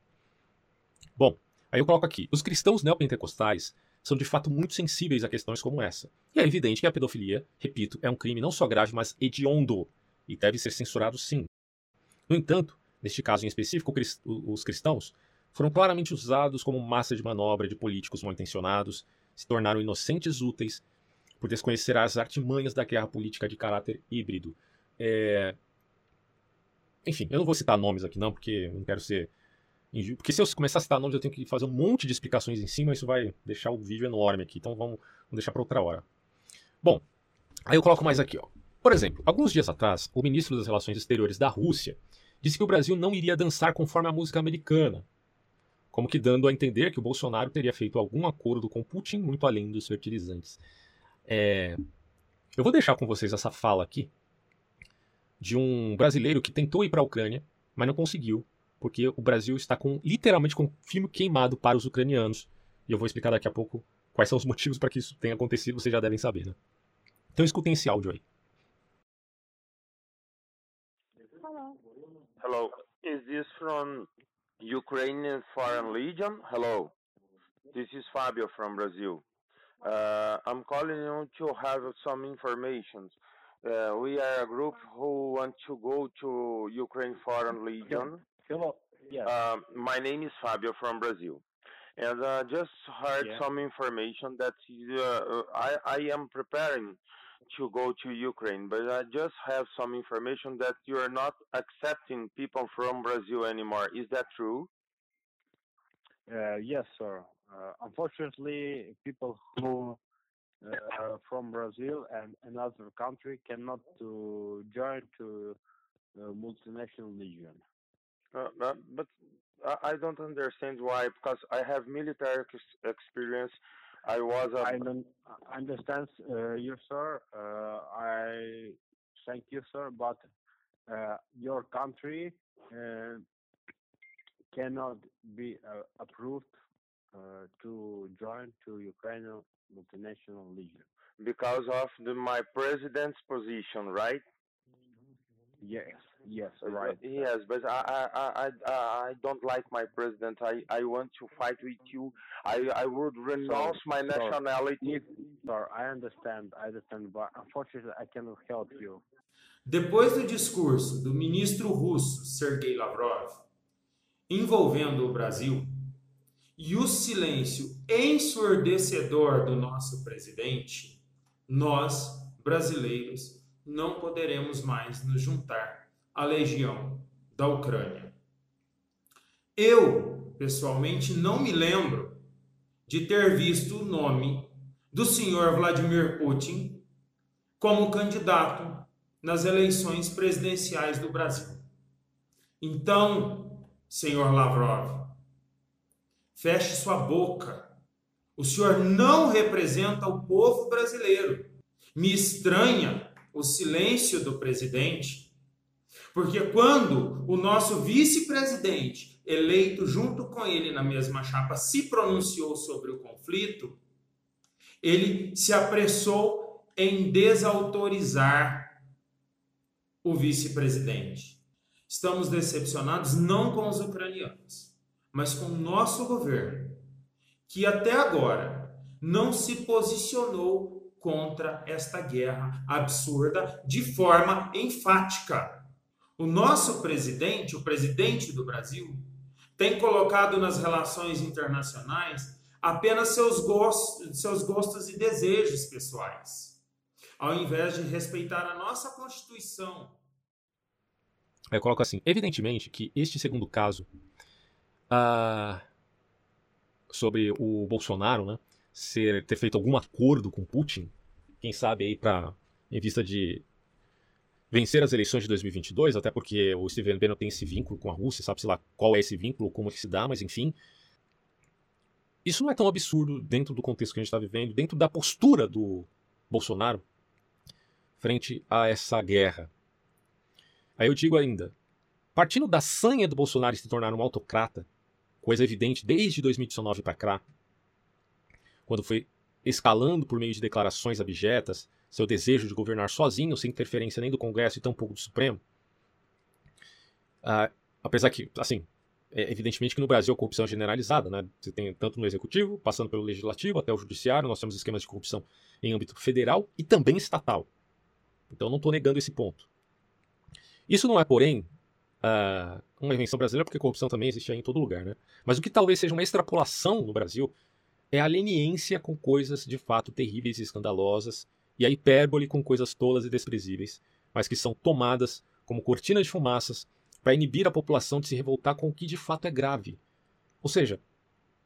Bom, aí eu coloco aqui: os cristãos neopentecostais são de fato muito sensíveis a questões como essa. E é evidente que a pedofilia, repito, é um crime não só grave, mas hediondo e deve ser censurado sim. No entanto, neste caso em específico, os cristãos foram claramente usados como massa de manobra de políticos mal intencionados, se tornaram inocentes úteis por desconhecer as artimanhas da guerra política de caráter híbrido. É... Enfim, eu não vou citar nomes aqui não, porque não quero ser porque se eu começar a citar nomes, eu tenho que fazer um monte de explicações em cima, isso vai deixar o vídeo enorme aqui. Então vamos, vamos deixar para outra hora. Bom, aí eu coloco mais aqui, ó. Por exemplo, alguns dias atrás, o ministro das Relações Exteriores da Rússia disse que o Brasil não iria dançar conforme a música americana, como que dando a entender que o Bolsonaro teria feito algum acordo com Putin muito além dos fertilizantes. É... Eu vou deixar com vocês essa fala aqui de um brasileiro que tentou ir para a Ucrânia, mas não conseguiu porque o Brasil está com literalmente com filme queimado para os ucranianos. E eu vou explicar daqui a pouco quais são os motivos para que isso tenha acontecido, vocês já devem saber, né? Então escutem esse áudio aí. Hello. Is this from Ukrainian Foreign Legion? Hello. This is Fabio from Brazil. Uh, I'm calling you to have some information. Uh, we are a group who want to go to Ukraine Foreign Legion. Hello. Yeah. Um, my name is Fabio from Brazil, and uh, just heard yeah. some information that uh, I, I am preparing to go to Ukraine, but I just have some information that you are not accepting people from Brazil anymore. Is that true? Uh, yes, sir. Uh, unfortunately, people who uh, from Brazil and another country cannot to join to multinational legion. Uh, uh, but I don't understand why, because I have military experience. I was. A... I don't understand uh, you, sir. Uh, I thank you, sir, but uh, your country uh, cannot be uh, approved uh, to join to Ukrainian multinational legion. Because of the, my president's position, right? Yes, yes, Uh, right. Yes, but I, I, I, I, I don't like my president. I, I want to fight with you. I, I would renounce my so- nationality. Sir, I understand, I understand, but unfortunately, I cannot help you. Depois do discurso do ministro russo Sergei Lavrov envolvendo o Brasil e o silêncio ensurdecedor do nosso presidente, nós, brasileiros, não poderemos mais nos juntar à legião da Ucrânia. Eu, pessoalmente, não me lembro de ter visto o nome do senhor Vladimir Putin como candidato nas eleições presidenciais do Brasil. Então, senhor Lavrov, feche sua boca. O senhor não representa o povo brasileiro. Me estranha o silêncio do presidente, porque quando o nosso vice-presidente, eleito junto com ele na mesma chapa, se pronunciou sobre o conflito, ele se apressou em desautorizar o vice-presidente. Estamos decepcionados não com os ucranianos, mas com o nosso governo, que até agora não se posicionou contra esta guerra absurda de forma enfática. O nosso presidente, o presidente do Brasil, tem colocado nas relações internacionais apenas seus gostos, seus gostos e desejos pessoais, ao invés de respeitar a nossa Constituição. Eu coloco assim, evidentemente que este segundo caso ah, sobre o Bolsonaro, né, ser, ter feito algum acordo com Putin, quem sabe aí para em vista de vencer as eleições de 2022, até porque o Steven Bannon tem esse vínculo com a Rússia, sabe-se lá qual é esse vínculo, como que se dá, mas enfim. Isso não é tão absurdo dentro do contexto que a gente está vivendo, dentro da postura do Bolsonaro frente a essa guerra. Aí eu digo ainda, partindo da sanha do Bolsonaro se tornar um autocrata, coisa evidente desde 2019 para cá, quando foi escalando por meio de declarações abjetas seu desejo de governar sozinho, sem interferência nem do Congresso e tampouco do Supremo. Ah, apesar que, assim, é evidentemente que no Brasil a corrupção é generalizada, né? Você tem tanto no executivo, passando pelo legislativo até o judiciário, nós temos esquemas de corrupção em âmbito federal e também estatal. Então não estou negando esse ponto. Isso não é, porém, uh, uma invenção brasileira, porque corrupção também existe em todo lugar, né? Mas o que talvez seja uma extrapolação no Brasil é a leniência com coisas de fato terríveis e escandalosas e a hipérbole com coisas tolas e desprezíveis, mas que são tomadas como cortinas de fumaças para inibir a população de se revoltar com o que de fato é grave. Ou seja,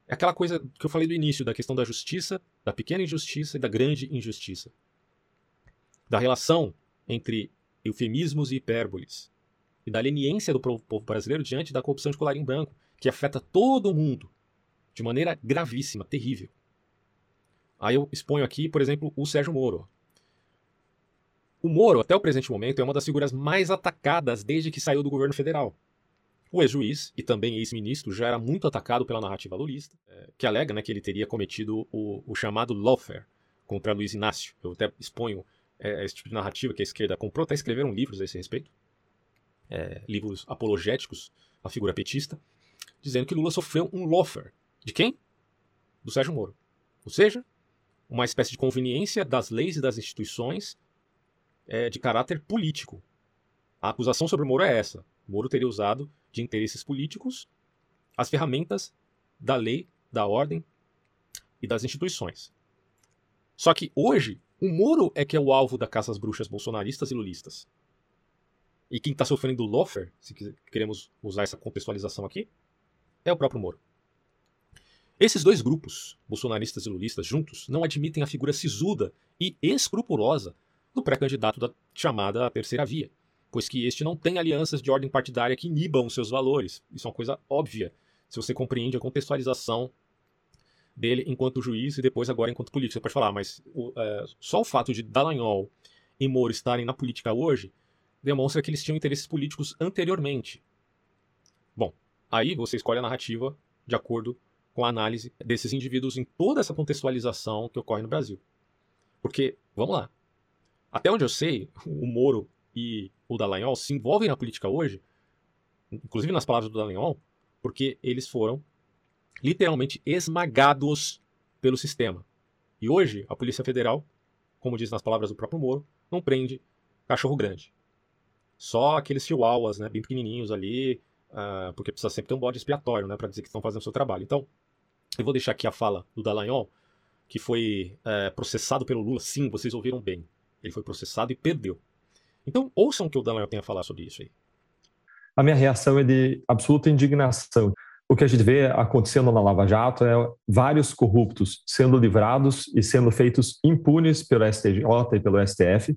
é aquela coisa que eu falei do início, da questão da justiça, da pequena injustiça e da grande injustiça. Da relação entre eufemismos e hipérboles. E da leniência do povo brasileiro diante da corrupção de colarinho branco, que afeta todo mundo de maneira gravíssima, terrível. Aí eu exponho aqui, por exemplo, o Sérgio Moro. O Moro, até o presente momento, é uma das figuras mais atacadas desde que saiu do governo federal. O ex-juiz e também ex-ministro já era muito atacado pela narrativa lulista, que alega né, que ele teria cometido o, o chamado lawfare contra Luiz Inácio. Eu até exponho é, esse tipo de narrativa que a esquerda comprou, até escreveram livros a esse respeito, é, livros apologéticos à figura petista, dizendo que Lula sofreu um lawfare. De quem? Do Sérgio Moro. Ou seja, uma espécie de conveniência das leis e das instituições é, de caráter político. A acusação sobre o Moro é essa. Moro teria usado de interesses políticos as ferramentas da lei, da ordem e das instituições. Só que hoje, o Moro é que é o alvo da caça às bruxas bolsonaristas e lulistas. E quem está sofrendo o lawfare, se queremos usar essa contextualização aqui, é o próprio Moro. Esses dois grupos, bolsonaristas e lulistas juntos, não admitem a figura sisuda e escrupulosa do pré-candidato da chamada terceira via, pois que este não tem alianças de ordem partidária que inibam seus valores. Isso é uma coisa óbvia, se você compreende a contextualização dele enquanto juiz e depois agora enquanto político. Você pode falar, mas o, é, só o fato de Dallagnol e Moro estarem na política hoje demonstra que eles tinham interesses políticos anteriormente. Bom, aí você escolhe a narrativa de acordo com a análise desses indivíduos em toda essa contextualização que ocorre no Brasil. Porque, vamos lá, até onde eu sei, o Moro e o Dallagnol se envolvem na política hoje, inclusive nas palavras do Dallagnol, porque eles foram literalmente esmagados pelo sistema. E hoje, a Polícia Federal, como diz nas palavras do próprio Moro, não prende cachorro grande. Só aqueles chihuahuas, né, bem pequenininhos ali, uh, porque precisa sempre ter um bode expiatório, né, para dizer que estão fazendo o seu trabalho. Então, eu vou deixar aqui a fala do Dallagnol, que foi uh, processado pelo Lula. Sim, vocês ouviram bem. Ele foi processado e perdeu. Então, ouçam o que o Dallagnol tem a falar sobre isso aí. A minha reação é de absoluta indignação. O que a gente vê acontecendo na Lava Jato é vários corruptos sendo livrados e sendo feitos impunes pelo STJ e pelo STF.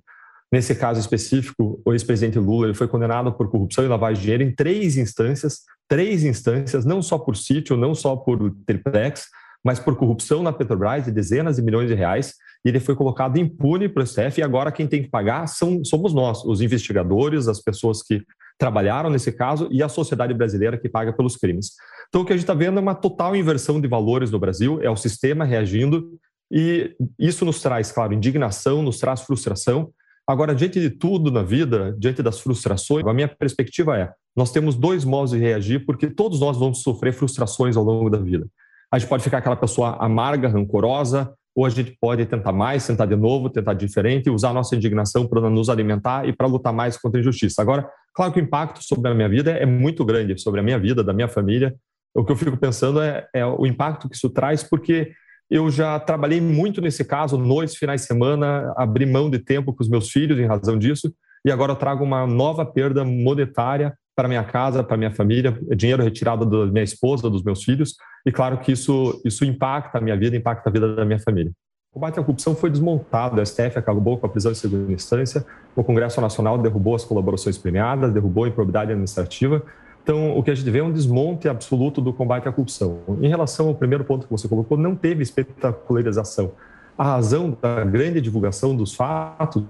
Nesse caso específico, o ex-presidente Lula ele foi condenado por corrupção e lavagem de dinheiro em três instâncias, três instâncias, não só por sítio, não só por triplex, mas por corrupção na Petrobras de dezenas de milhões de reais. E ele foi colocado impune para o STF e agora quem tem que pagar são, somos nós, os investigadores, as pessoas que trabalharam nesse caso e a sociedade brasileira que paga pelos crimes. Então, o que a gente está vendo é uma total inversão de valores no Brasil, é o sistema reagindo, e isso nos traz, claro, indignação, nos traz frustração. Agora, diante de tudo na vida, diante das frustrações, a minha perspectiva é: nós temos dois modos de reagir, porque todos nós vamos sofrer frustrações ao longo da vida. A gente pode ficar aquela pessoa amarga, rancorosa, ou a gente pode tentar mais, tentar de novo, tentar diferente, usar a nossa indignação para nos alimentar e para lutar mais contra a injustiça. Agora, claro que o impacto sobre a minha vida é muito grande, sobre a minha vida, da minha família. O que eu fico pensando é, é o impacto que isso traz, porque eu já trabalhei muito nesse caso, noites, finais de semana, abri mão de tempo com os meus filhos em razão disso, e agora eu trago uma nova perda monetária para minha casa, para minha família, dinheiro retirado da minha esposa, dos meus filhos, e claro que isso, isso impacta a minha vida, impacta a vida da minha família. O combate à corrupção foi desmontado, o STF acabou com a prisão em segunda instância, o Congresso Nacional derrubou as colaborações premiadas, derrubou a improbidade administrativa, então, o que a gente vê é um desmonte absoluto do combate à corrupção. Em relação ao primeiro ponto que você colocou, não teve espetacularização. A razão da grande divulgação dos fatos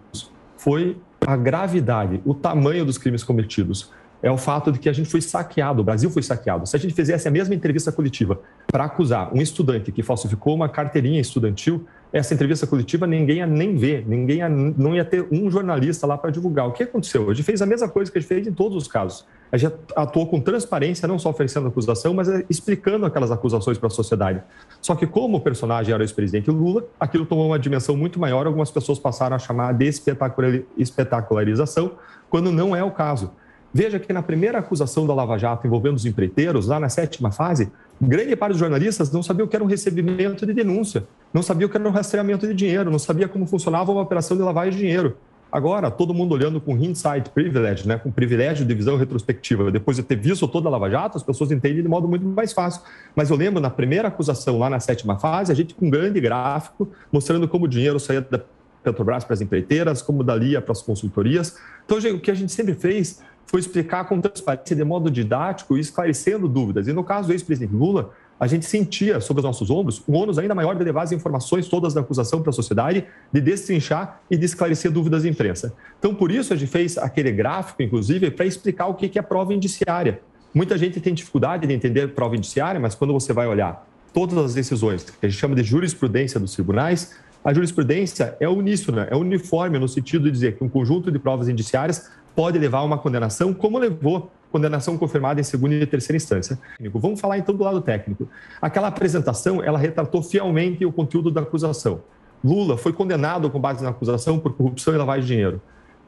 foi a gravidade, o tamanho dos crimes cometidos é o fato de que a gente foi saqueado, o Brasil foi saqueado. Se a gente fizesse a mesma entrevista coletiva para acusar um estudante que falsificou uma carteirinha estudantil, essa entrevista coletiva ninguém ia nem ver, ninguém ia, não ia ter um jornalista lá para divulgar. O que aconteceu? A gente fez a mesma coisa que a gente fez em todos os casos. A gente atuou com transparência, não só oferecendo acusação, mas explicando aquelas acusações para a sociedade. Só que, como o personagem era o ex-presidente Lula, aquilo tomou uma dimensão muito maior. Algumas pessoas passaram a chamar de espetacularização, quando não é o caso. Veja que na primeira acusação da Lava Jato envolvendo os empreiteiros, lá na sétima fase, grande parte dos jornalistas não sabia o que era um recebimento de denúncia, não sabia o que era um rastreamento de dinheiro, não sabia como funcionava uma operação de lavagem de dinheiro. Agora, todo mundo olhando com hindsight privilege, né, com privilégio de visão retrospectiva. Depois de ter visto toda a Lava Jato, as pessoas entendem de modo muito mais fácil. Mas eu lembro, na primeira acusação, lá na sétima fase, a gente com um grande gráfico mostrando como o dinheiro saía da Petrobras para as empreiteiras, como da Lia para as consultorias. Então, o que a gente sempre fez foi explicar com transparência, de modo didático e esclarecendo dúvidas. E no caso do ex-presidente Lula, a gente sentia sobre os nossos ombros um ônus ainda maior de levar as informações todas da acusação para a sociedade, de destrinchar e de esclarecer dúvidas da imprensa. Então, por isso, a gente fez aquele gráfico, inclusive, para explicar o que é prova indiciária. Muita gente tem dificuldade de entender prova indiciária, mas quando você vai olhar todas as decisões, que a gente chama de jurisprudência dos tribunais, a jurisprudência é uníssona, é uniforme no sentido de dizer que um conjunto de provas indiciárias pode levar a uma condenação, como levou condenação confirmada em segunda e terceira instância. Vamos falar então do lado técnico. Aquela apresentação, ela retratou fielmente o conteúdo da acusação. Lula foi condenado com base na acusação por corrupção e lavagem de dinheiro.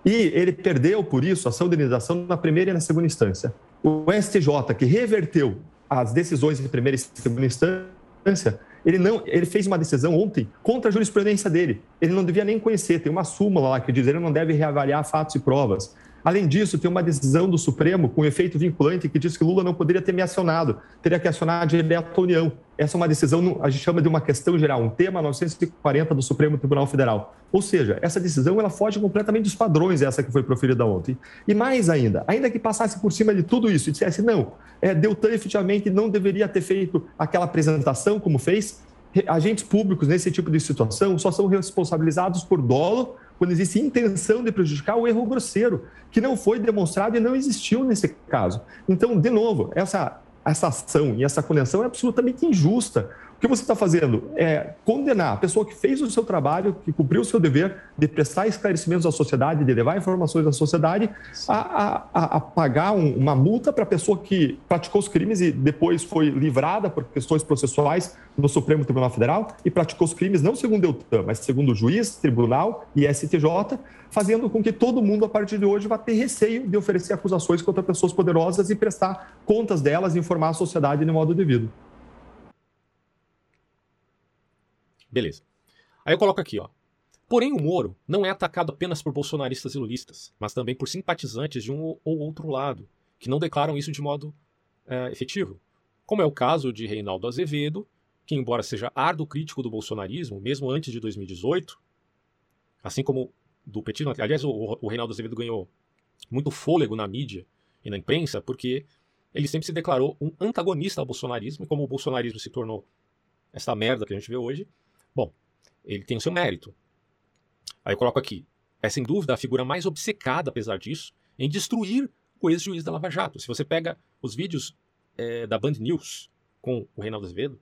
E ele perdeu, por isso, a ação de indenização na primeira e na segunda instância. O STJ, que reverteu as decisões de primeira e segunda instância, ele não, ele fez uma decisão ontem contra a jurisprudência dele. Ele não devia nem conhecer. Tem uma súmula lá que diz que ele não deve reavaliar fatos e provas. Além disso, tem uma decisão do Supremo com efeito vinculante que diz que Lula não poderia ter me acionado, teria que acionar direto a União. Essa é uma decisão, a gente chama de uma questão geral, um tema 940 do Supremo Tribunal Federal. Ou seja, essa decisão ela foge completamente dos padrões, essa que foi proferida ontem. E mais ainda, ainda que passasse por cima de tudo isso e dissesse, não, é, Deltan efetivamente não deveria ter feito aquela apresentação como fez, agentes públicos nesse tipo de situação só são responsabilizados por dolo quando existe intenção de prejudicar, o erro grosseiro, que não foi demonstrado e não existiu nesse caso. Então, de novo, essa, essa ação e essa condenação é absolutamente injusta, o que você está fazendo é condenar a pessoa que fez o seu trabalho, que cumpriu o seu dever de prestar esclarecimentos à sociedade, de levar informações à sociedade, a, a, a pagar um, uma multa para a pessoa que praticou os crimes e depois foi livrada por questões processuais no Supremo Tribunal Federal e praticou os crimes não segundo o TAM, mas segundo o juiz, tribunal e STJ, fazendo com que todo mundo, a partir de hoje, vá ter receio de oferecer acusações contra pessoas poderosas e prestar contas delas e informar a sociedade de modo devido. Beleza. Aí eu coloco aqui, ó. Porém, o Moro não é atacado apenas por bolsonaristas e lulistas, mas também por simpatizantes de um ou outro lado, que não declaram isso de modo é, efetivo. Como é o caso de Reinaldo Azevedo, que, embora seja árduo crítico do bolsonarismo, mesmo antes de 2018, assim como do petismo. Aliás, o, o Reinaldo Azevedo ganhou muito fôlego na mídia e na imprensa, porque ele sempre se declarou um antagonista ao bolsonarismo, e como o bolsonarismo se tornou essa merda que a gente vê hoje, Bom, ele tem o seu mérito. Aí eu coloco aqui, é sem dúvida a figura mais obcecada, apesar disso, em destruir o ex-juiz da Lava Jato. Se você pega os vídeos é, da Band News com o Reinaldo Azevedo,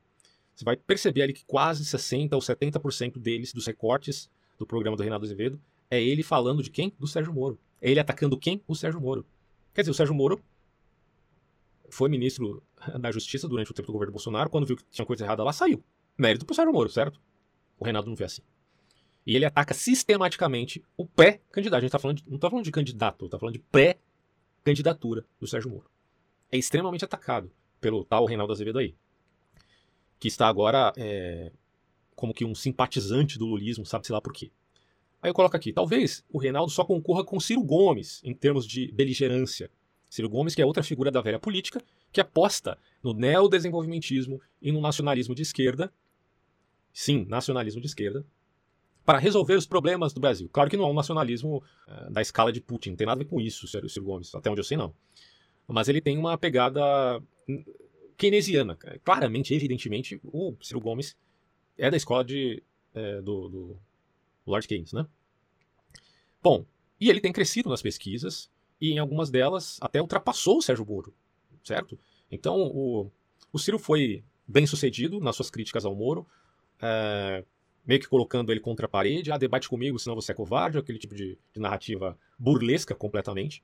você vai perceber ali que quase 60% ou 70% deles, dos recortes do programa do Reinaldo Azevedo, é ele falando de quem? Do Sérgio Moro. É ele atacando quem? O Sérgio Moro. Quer dizer, o Sérgio Moro foi ministro da Justiça durante o tempo do governo Bolsonaro, quando viu que tinha coisa errada lá, saiu. Mérito pro Sérgio Moro, certo? O Reinaldo não vê assim. E ele ataca sistematicamente o pré-candidato. A gente tá falando de, não está falando de candidato, está falando de pré-candidatura do Sérgio Moro. É extremamente atacado pelo tal Reinaldo Azevedo aí. Que está agora é, como que um simpatizante do lulismo, sabe-se lá por quê. Aí eu coloco aqui, talvez o Reinaldo só concorra com Ciro Gomes em termos de beligerância. Ciro Gomes, que é outra figura da velha política, que aposta no neodesenvolvimentismo e no nacionalismo de esquerda, sim, nacionalismo de esquerda, para resolver os problemas do Brasil. Claro que não é um nacionalismo uh, da escala de Putin, não tem nada a ver com isso, Ciro, Ciro Gomes, até onde eu sei não. Mas ele tem uma pegada hum, keynesiana. Claramente, evidentemente, o Ciro Gomes é da escola de, é, do, do Lord Keynes, né? Bom, e ele tem crescido nas pesquisas e em algumas delas até ultrapassou o Sérgio Moro, certo? Então o, o Ciro foi bem sucedido nas suas críticas ao Moro, é, meio que colocando ele contra a parede, ah, debate comigo, senão você é covarde, aquele tipo de, de narrativa burlesca completamente.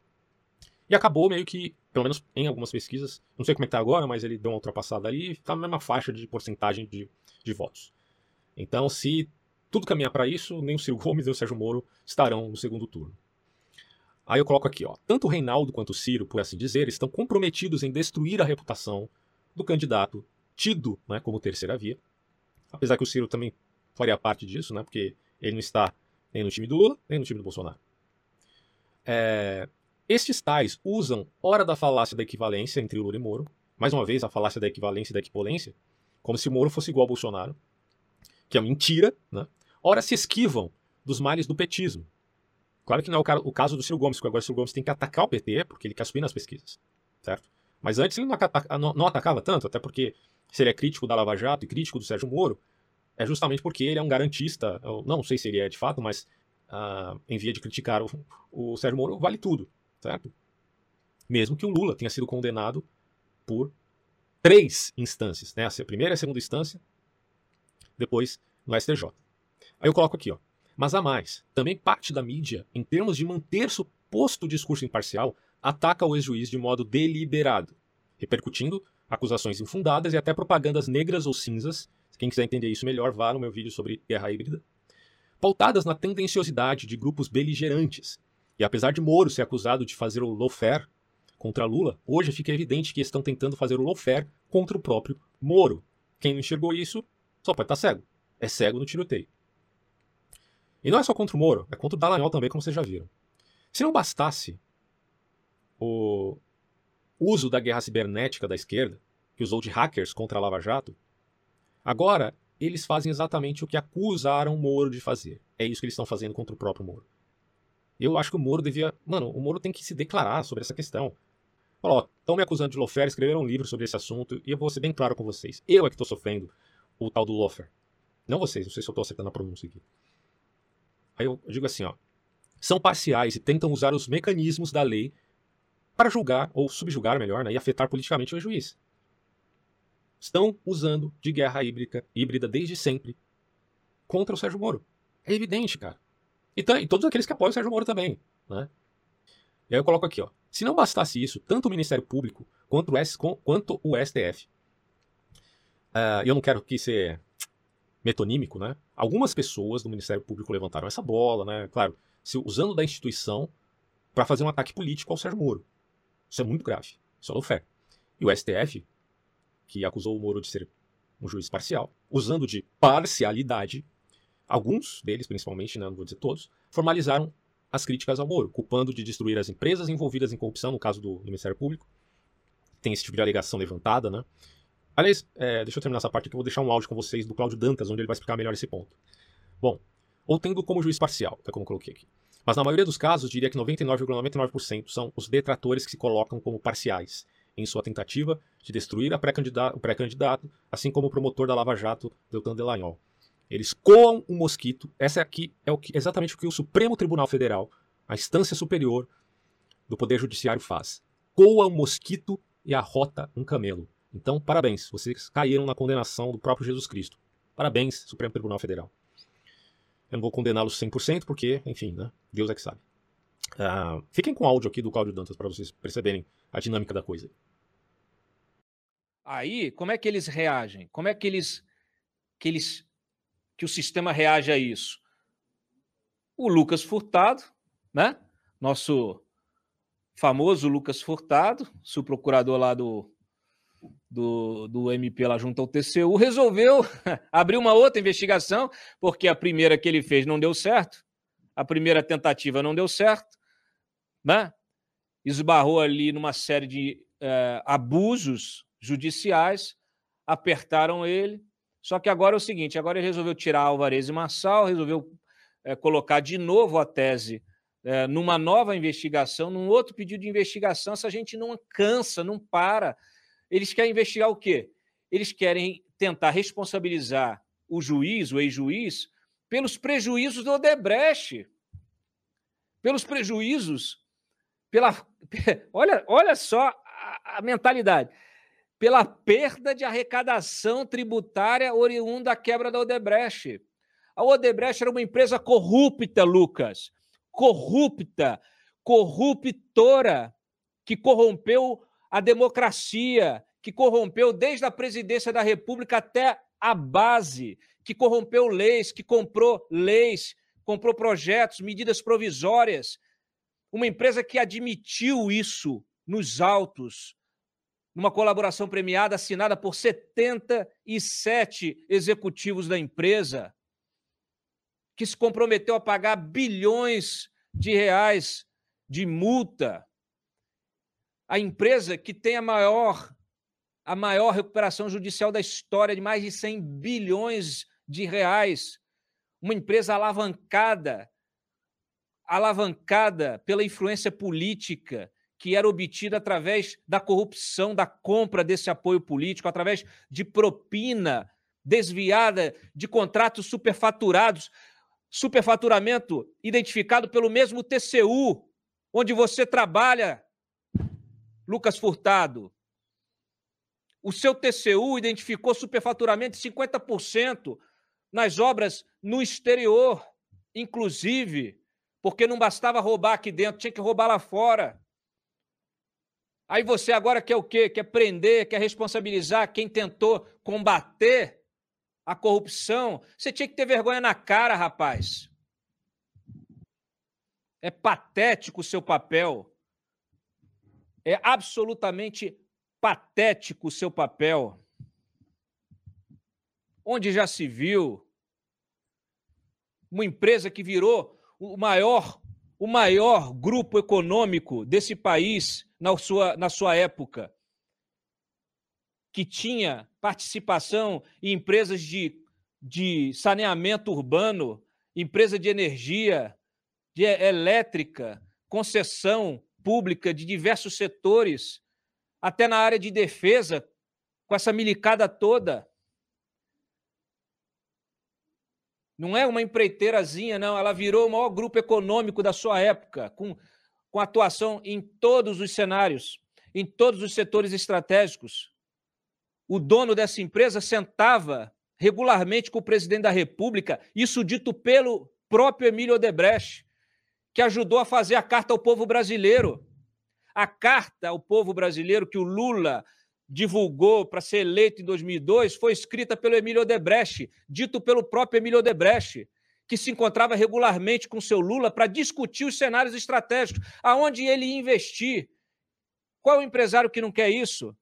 E acabou meio que, pelo menos em algumas pesquisas, não sei como é que tá agora, mas ele deu uma ultrapassada ali tá na mesma faixa de porcentagem de, de votos. Então, se tudo caminhar para isso, nem o Ciro Gomes nem o Sérgio Moro estarão no segundo turno. Aí eu coloco aqui, ó, tanto o Reinaldo quanto o Ciro, por assim dizer, estão comprometidos em destruir a reputação do candidato tido né, como terceira via, Apesar que o Ciro também faria parte disso, né? Porque ele não está nem no time do Lula, nem no time do Bolsonaro. É, estes tais usam hora da falácia da equivalência entre Lula e Moro, mais uma vez a falácia da equivalência e da equipolência, como se Moro fosse igual ao Bolsonaro, que é mentira, né? Ora se esquivam dos males do petismo. Claro que não é o caso do Ciro Gomes, porque agora o Ciro Gomes tem que atacar o PT, porque ele quer subir nas pesquisas, certo? Mas antes ele não, não atacava tanto, até porque se ele é crítico da Lava Jato e crítico do Sérgio Moro, é justamente porque ele é um garantista, não sei se ele é de fato, mas uh, em via de criticar o, o Sérgio Moro, vale tudo, certo? Mesmo que o Lula tenha sido condenado por três instâncias, né? A primeira e a segunda instância, depois no STJ. Aí eu coloco aqui, ó. Mas há mais. Também parte da mídia, em termos de manter suposto discurso imparcial, ataca o ex-juiz de modo deliberado, repercutindo acusações infundadas e até propagandas negras ou cinzas. Quem quiser entender isso melhor, vá no meu vídeo sobre guerra híbrida. Pautadas na tendenciosidade de grupos beligerantes. E apesar de Moro ser acusado de fazer o lawfare contra Lula, hoje fica evidente que estão tentando fazer o lawfare contra o próprio Moro. Quem não enxergou isso só pode estar cego. É cego no tiroteio. E não é só contra o Moro, é contra o Dallagnol também, como vocês já viram. Se não bastasse o uso da guerra cibernética da esquerda, que usou de hackers contra a Lava Jato, agora eles fazem exatamente o que acusaram o Moro de fazer. É isso que eles estão fazendo contra o próprio Moro. Eu acho que o Moro devia. Mano, o Moro tem que se declarar sobre essa questão. Ó, estão me acusando de lofer, escreveram um livro sobre esse assunto, e eu vou ser bem claro com vocês. Eu é que estou sofrendo o tal do lofer. Não vocês, não sei se eu estou acertando a pronúncia aqui. aí eu digo assim, ó, são parciais e tentam usar os mecanismos da lei para julgar ou subjugar, melhor, né, e afetar politicamente o juiz. Estão usando de guerra híbrida, híbrida desde sempre contra o Sérgio Moro. É evidente, cara. E, e todos aqueles que apoiam o Sérgio Moro também, né? E aí eu coloco aqui, ó. Se não bastasse isso, tanto o Ministério Público quanto o, S, quanto o STF, uh, ah, eu não quero que ser metonímico, né? Algumas pessoas do Ministério Público levantaram essa bola, né? Claro, se, usando da instituição para fazer um ataque político ao Sérgio Moro. Isso é muito grave. Isso é lawfare. E o STF, que acusou o Moro de ser um juiz parcial, usando de parcialidade, alguns deles, principalmente, né, não vou dizer todos, formalizaram as críticas ao Moro, culpando de destruir as empresas envolvidas em corrupção, no caso do, do Ministério Público. Tem esse tipo de alegação levantada, né? Aliás, é, deixa eu terminar essa parte aqui, eu vou deixar um áudio com vocês do Cláudio Dantas, onde ele vai explicar melhor esse ponto. Bom, ou tendo como juiz parcial, é como eu coloquei aqui. Mas na maioria dos casos, diria que 99,99% ,99 são os detratores que se colocam como parciais em sua tentativa de destruir pré o pré-candidato, assim como o promotor da Lava Jato, Deltan Delagnol. Eles coam um mosquito. Essa aqui é o que, exatamente o que o Supremo Tribunal Federal, a instância superior do Poder Judiciário, faz. Coa um mosquito e arrota um camelo. Então, parabéns, vocês caíram na condenação do próprio Jesus Cristo. Parabéns, Supremo Tribunal Federal. Eu não vou condená-los 100%, porque, enfim, né? Deus é que sabe. Uh, fiquem com o áudio aqui do Cláudio Dantas para vocês perceberem a dinâmica da coisa. Aí, como é que eles reagem? Como é que eles que eles que o sistema reage a isso? O Lucas Furtado, né? Nosso famoso Lucas Furtado, subprocurador lá do do, do MP lá junto ao TCU, resolveu abrir uma outra investigação, porque a primeira que ele fez não deu certo, a primeira tentativa não deu certo, né? esbarrou ali numa série de é, abusos judiciais, apertaram ele. Só que agora é o seguinte: agora ele resolveu tirar Alvarez e Marçal, resolveu é, colocar de novo a tese é, numa nova investigação, num outro pedido de investigação. Essa gente não cansa, não para. Eles querem investigar o quê? Eles querem tentar responsabilizar o juiz, o ex-juiz, pelos prejuízos do Odebrecht. Pelos prejuízos, pela. Olha, olha só a, a mentalidade. Pela perda de arrecadação tributária oriunda da quebra da Odebrecht. A Odebrecht era uma empresa corrupta, Lucas. Corrupta, corruptora, que corrompeu a democracia, que corrompeu desde a presidência da República até a base, que corrompeu leis, que comprou leis, comprou projetos, medidas provisórias. Uma empresa que admitiu isso nos autos, numa colaboração premiada assinada por 77 executivos da empresa, que se comprometeu a pagar bilhões de reais de multa a empresa que tem a maior a maior recuperação judicial da história de mais de 100 bilhões de reais, uma empresa alavancada alavancada pela influência política que era obtida através da corrupção, da compra desse apoio político, através de propina desviada de contratos superfaturados, superfaturamento identificado pelo mesmo TCU, onde você trabalha, Lucas Furtado. O seu TCU identificou superfaturamento de 50% nas obras no exterior, inclusive, porque não bastava roubar aqui dentro, tinha que roubar lá fora. Aí você agora quer o quê? Quer prender, quer responsabilizar quem tentou combater a corrupção? Você tinha que ter vergonha na cara, rapaz. É patético o seu papel. É absolutamente patético o seu papel. Onde já se viu uma empresa que virou o maior, o maior grupo econômico desse país na sua, na sua época, que tinha participação em empresas de, de saneamento urbano, empresa de energia, de elétrica, concessão pública de diversos setores, até na área de defesa, com essa milicada toda. Não é uma empreiteirazinha, não. Ela virou o maior grupo econômico da sua época, com, com atuação em todos os cenários, em todos os setores estratégicos. O dono dessa empresa sentava regularmente com o presidente da República, isso dito pelo próprio Emílio Odebrecht, que ajudou a fazer a carta ao povo brasileiro. A carta ao povo brasileiro que o Lula divulgou para ser eleito em 2002 foi escrita pelo Emílio Odebrecht, dito pelo próprio Emílio Odebrecht, que se encontrava regularmente com seu Lula para discutir os cenários estratégicos, aonde ele ia investir. Qual é o empresário que não quer isso?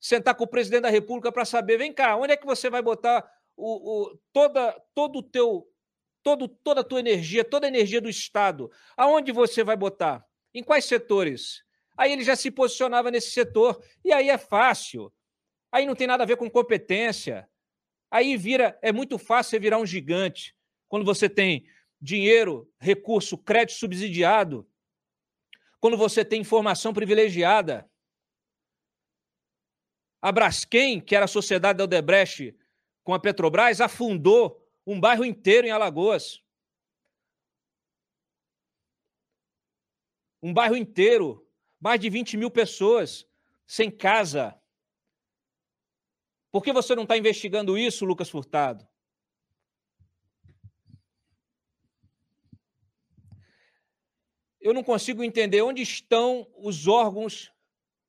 Sentar com o presidente da República para saber, vem cá, onde é que você vai botar o, o, toda, todo o teu, todo, toda a tua energia, toda a energia do Estado? Aonde você vai botar? Em quais setores? Aí ele já se posicionava nesse setor. E aí é fácil. Aí não tem nada a ver com competência. Aí vira, é muito fácil você virar um gigante. Quando você tem dinheiro, recurso, crédito subsidiado, quando você tem informação privilegiada. A Braskem, que era a sociedade da Odebrecht com a Petrobras, afundou um bairro inteiro em Alagoas. Um bairro inteiro mais de 20 mil pessoas sem casa. Por que você não está investigando isso, Lucas Furtado? Eu não consigo entender onde estão os órgãos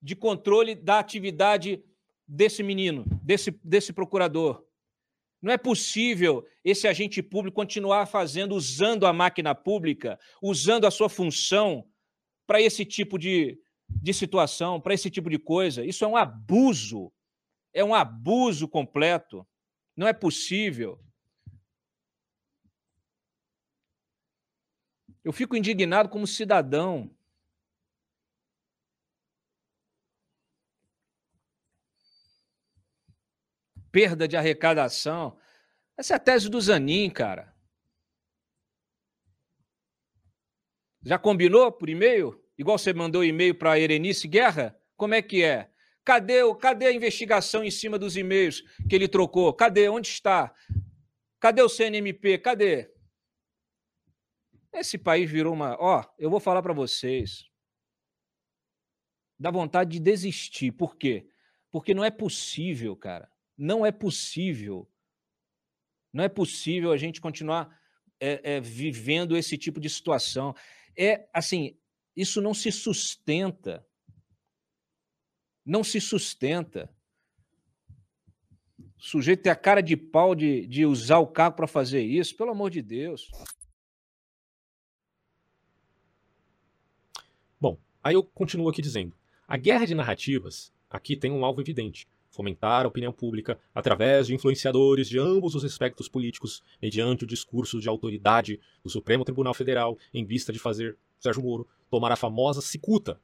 de controle da atividade desse menino, desse, desse procurador. Não é possível esse agente público continuar fazendo, usando a máquina pública, usando a sua função para esse tipo de, de situação, para esse tipo de coisa. Isso é um abuso. É um abuso completo. Não é possível. Eu fico indignado como cidadão. Perda de arrecadação. Essa é a tese do Zanin, cara. Já combinou por e-mail? Igual você mandou e-mail para Erenice Guerra? Como é que é? Cadê, o, cadê a investigação em cima dos e-mails que ele trocou? Cadê? Onde está? Cadê o CNMP? Cadê? Esse país virou uma. Ó, eu vou falar para vocês. Dá vontade de desistir. Por quê? Porque não é possível, cara. Não é possível. Não é possível a gente continuar é, é, vivendo esse tipo de situação. É assim, isso não se sustenta. Não se sustenta. O sujeito tem a cara de pau de, de usar o carro para fazer isso, pelo amor de Deus. Bom, aí eu continuo aqui dizendo: a guerra de narrativas aqui tem um alvo evidente fomentar a opinião pública através de influenciadores de ambos os aspectos políticos, mediante o discurso de autoridade do Supremo Tribunal Federal, em vista de fazer Sérgio Moro tomar a famosa cicuta,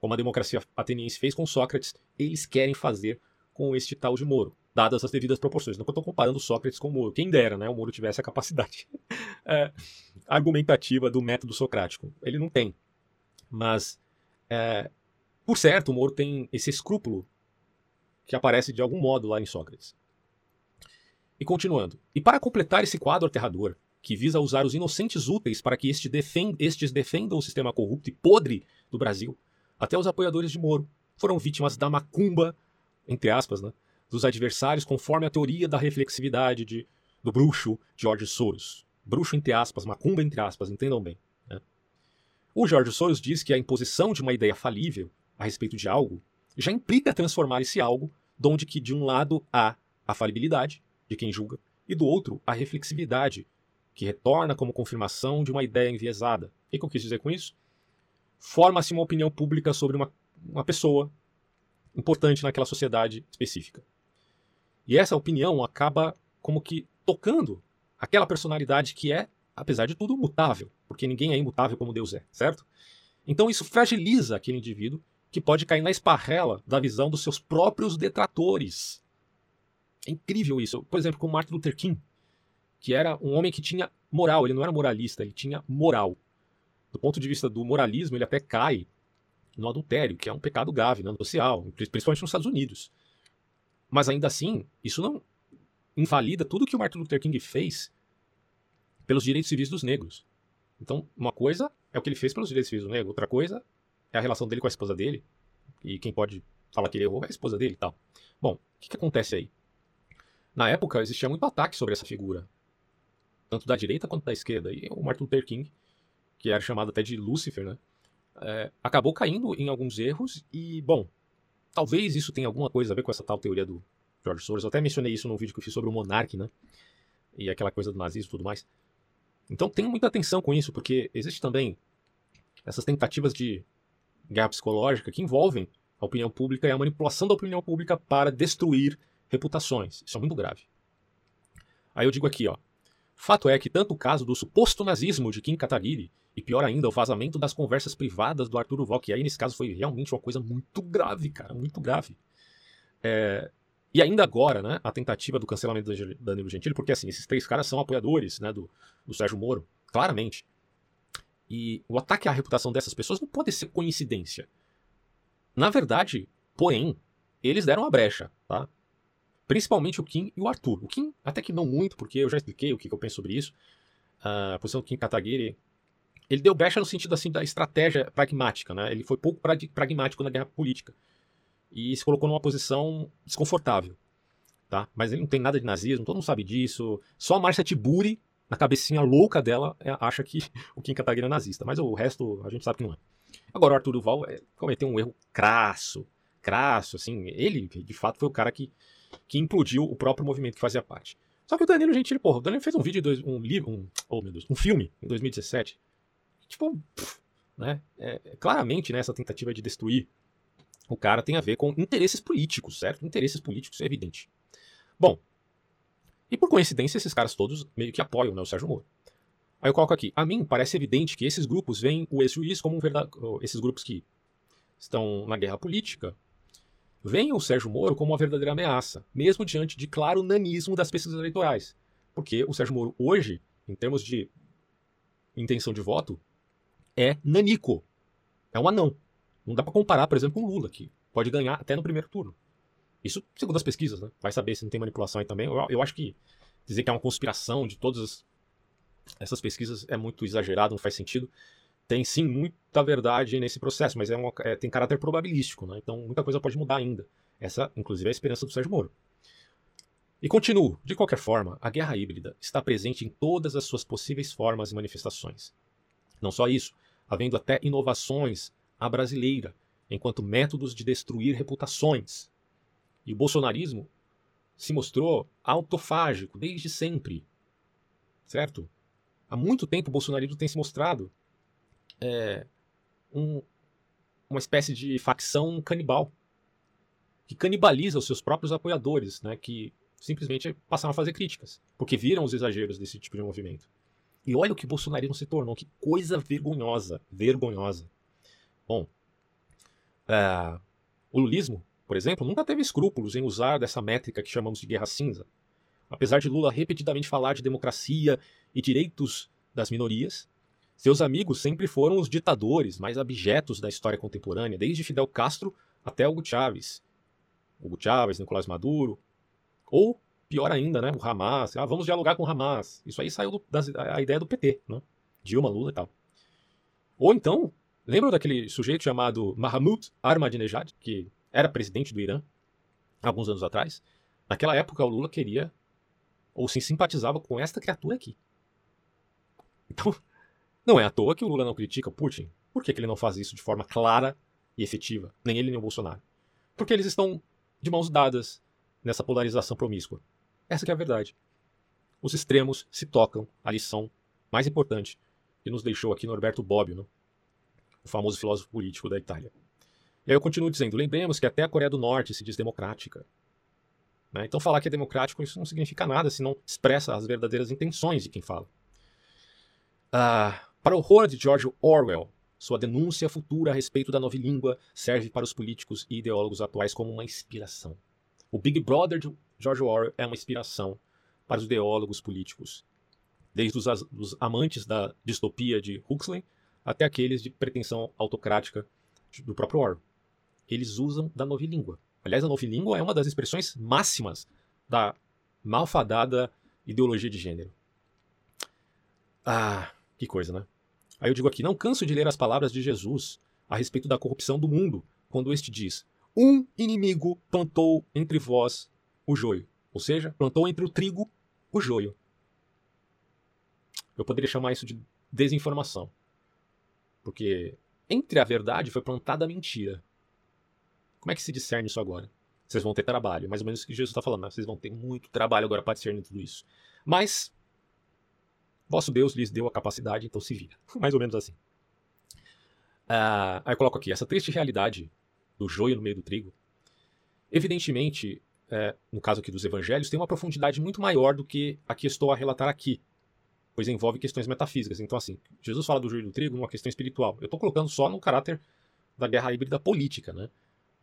como a democracia ateniense fez com Sócrates, eles querem fazer com este tal de Moro, dadas as devidas proporções. Não estou comparando Sócrates com Moro, quem dera, né? O Moro tivesse a capacidade é, argumentativa do método socrático. Ele não tem. Mas, é, por certo, o Moro tem esse escrúpulo que aparece de algum modo lá em Sócrates. E continuando. E para completar esse quadro aterrador, que visa usar os inocentes úteis para que este defend estes defendam o sistema corrupto e podre do Brasil, até os apoiadores de Moro foram vítimas da macumba, entre aspas, né, dos adversários, conforme a teoria da reflexividade de, do bruxo George Soros. Bruxo entre aspas, macumba entre aspas, entendam bem. Né? O George Soros diz que a imposição de uma ideia falível a respeito de algo já implica transformar esse algo, donde que de um lado há a falibilidade de quem julga e do outro a reflexividade, que retorna como confirmação de uma ideia enviesada. O que eu quis dizer com isso? Forma-se uma opinião pública sobre uma, uma pessoa importante naquela sociedade específica. E essa opinião acaba como que tocando aquela personalidade que é, apesar de tudo, mutável, porque ninguém é imutável como Deus é, certo? Então isso fragiliza aquele indivíduo que pode cair na esparrela da visão dos seus próprios detratores. É incrível isso. Por exemplo, com Martin Luther King, que era um homem que tinha moral, ele não era moralista, ele tinha moral. Do ponto de vista do moralismo, ele até cai no adultério, que é um pecado grave, não social, principalmente nos Estados Unidos. Mas ainda assim, isso não invalida tudo que o Martin Luther King fez pelos direitos civis dos negros. Então, uma coisa é o que ele fez pelos direitos civis do negro, outra coisa é a relação dele com a esposa dele, e quem pode falar que ele errou é a esposa dele e tal. Bom, o que, que acontece aí? Na época existia muito ataque sobre essa figura, tanto da direita quanto da esquerda, e o Martin Luther King, que era chamado até de Lúcifer, né? É, acabou caindo em alguns erros e, bom, talvez isso tenha alguma coisa a ver com essa tal teoria do George Soros. Eu até mencionei isso no vídeo que eu fiz sobre o Monark, né? E aquela coisa do nazismo e tudo mais. Então tenha muita atenção com isso, porque existe também essas tentativas de guerra psicológica que envolvem a opinião pública e a manipulação da opinião pública para destruir reputações. Isso é muito grave. Aí eu digo aqui, ó. Fato é que tanto o caso do suposto nazismo de Kim Kataguiri, e pior ainda, o vazamento das conversas privadas do Arthur que aí nesse caso foi realmente uma coisa muito grave, cara, muito grave. É, e ainda agora, né, a tentativa do cancelamento do Danilo Gentili, porque assim, esses três caras são apoiadores né, do, do Sérgio Moro, claramente. E o ataque à reputação dessas pessoas não pode ser coincidência. Na verdade, porém, eles deram a brecha, tá? Principalmente o Kim e o Arthur. O Kim, até que não muito, porque eu já expliquei o que, eu penso sobre isso. Uh, a posição do Kim Kataguiri, ele deu brecha no sentido assim da estratégia pragmática, né? Ele foi pouco pragmático na guerra política e se colocou numa posição desconfortável. Tá? Mas ele não tem nada de nazismo, todo mundo sabe disso. Só a Márcia Tiburi, na cabecinha louca dela, é, acha que o Kim Kataguiri é nazista. Mas o resto a gente sabe que não é. Agora, o Arthur Duval é, cometeu um erro crasso, crasso, assim. Ele, de fato, foi o cara que, que implodiu o próprio movimento que fazia parte. Só que o Danilo Gentili, porra, o Danilo fez um vídeo, dois, um livro, um, oh meu Deus, um filme em 2017. Tipo, pff, né? É, claramente, né, essa tentativa de destruir o cara tem a ver com interesses políticos, certo? Interesses políticos, é evidente. Bom, e por coincidência, esses caras todos meio que apoiam né, o Sérgio Moro. Aí eu coloco aqui, a mim parece evidente que esses grupos veem o ex-juiz como um verdadeiro. Esses grupos que estão na guerra política veem o Sérgio Moro como uma verdadeira ameaça, mesmo diante de claro nanismo das pesquisas eleitorais. Porque o Sérgio Moro, hoje, em termos de intenção de voto, é nanico. É um anão. Não dá para comparar, por exemplo, com o Lula, que pode ganhar até no primeiro turno. Isso segundo as pesquisas, né? Vai saber se não tem manipulação aí também. Eu, eu acho que dizer que é uma conspiração de todas essas pesquisas é muito exagerado, não faz sentido. Tem sim muita verdade nesse processo, mas é, uma, é tem caráter probabilístico, né? Então muita coisa pode mudar ainda. Essa, inclusive, é a esperança do Sérgio Moro. E continuo, de qualquer forma, a guerra híbrida está presente em todas as suas possíveis formas e manifestações. Não só isso, havendo até inovações à brasileira, enquanto métodos de destruir reputações. E o bolsonarismo se mostrou autofágico desde sempre. Certo? Há muito tempo o bolsonarismo tem se mostrado é, um, uma espécie de facção canibal que canibaliza os seus próprios apoiadores, né, que simplesmente passaram a fazer críticas, porque viram os exageros desse tipo de movimento. E olha o que o bolsonarismo se tornou, que coisa vergonhosa, vergonhosa. Bom, é, o lulismo, por exemplo, nunca teve escrúpulos em usar dessa métrica que chamamos de guerra cinza. Apesar de Lula repetidamente falar de democracia e direitos das minorias, seus amigos sempre foram os ditadores mais abjetos da história contemporânea, desde Fidel Castro até Hugo Chávez. Hugo Chávez, Nicolás Maduro, ou pior ainda, né, o Hamas. Ah, vamos dialogar com o Hamas. Isso aí saiu do, das, a ideia do PT, né? Dilma, Lula e tal. Ou então, Lembram daquele sujeito chamado Mahmoud Ahmadinejad, que era presidente do Irã alguns anos atrás? Naquela época, o Lula queria ou se simpatizava com esta criatura aqui. Então, não é à toa que o Lula não critica Putin. Por que, que ele não faz isso de forma clara e efetiva? Nem ele nem o Bolsonaro. Porque eles estão de mãos dadas nessa polarização promíscua. Essa é a verdade. Os extremos se tocam a lição mais importante que nos deixou aqui Norberto Bobbio, não? o famoso filósofo político da Itália. E aí eu continuo dizendo: lembremos que até a Coreia do Norte se diz democrática. Né? Então, falar que é democrático isso não significa nada se não expressa as verdadeiras intenções de quem fala. Ah, para o horror de George Orwell, sua denúncia futura a respeito da nova língua serve para os políticos e ideólogos atuais como uma inspiração. O Big Brother de George Orwell é uma inspiração para os ideólogos políticos, desde os, os amantes da distopia de Huxley até aqueles de pretensão autocrática do próprio Orwell. Eles usam da novilíngua. Aliás, a novilíngua é uma das expressões máximas da malfadada ideologia de gênero. Ah, que coisa, né? Aí eu digo aqui: não canso de ler as palavras de Jesus a respeito da corrupção do mundo, quando este diz: Um inimigo plantou entre vós o joio. Ou seja, plantou entre o trigo o joio. Eu poderia chamar isso de desinformação. Porque entre a verdade foi plantada a mentira. Como é que se discerne isso agora? Vocês vão ter trabalho, mais ou menos o que Jesus está falando. Né? Vocês vão ter muito trabalho agora para discernir tudo isso. Mas, vosso Deus lhes deu a capacidade, então se vira. mais ou menos assim. Uh, aí eu coloco aqui, essa triste realidade do joio no meio do trigo, evidentemente, é, no caso aqui dos evangelhos, tem uma profundidade muito maior do que a que estou a relatar aqui, pois envolve questões metafísicas. Então, assim, Jesus fala do joio do trigo numa questão espiritual. Eu estou colocando só no caráter da guerra híbrida política, né?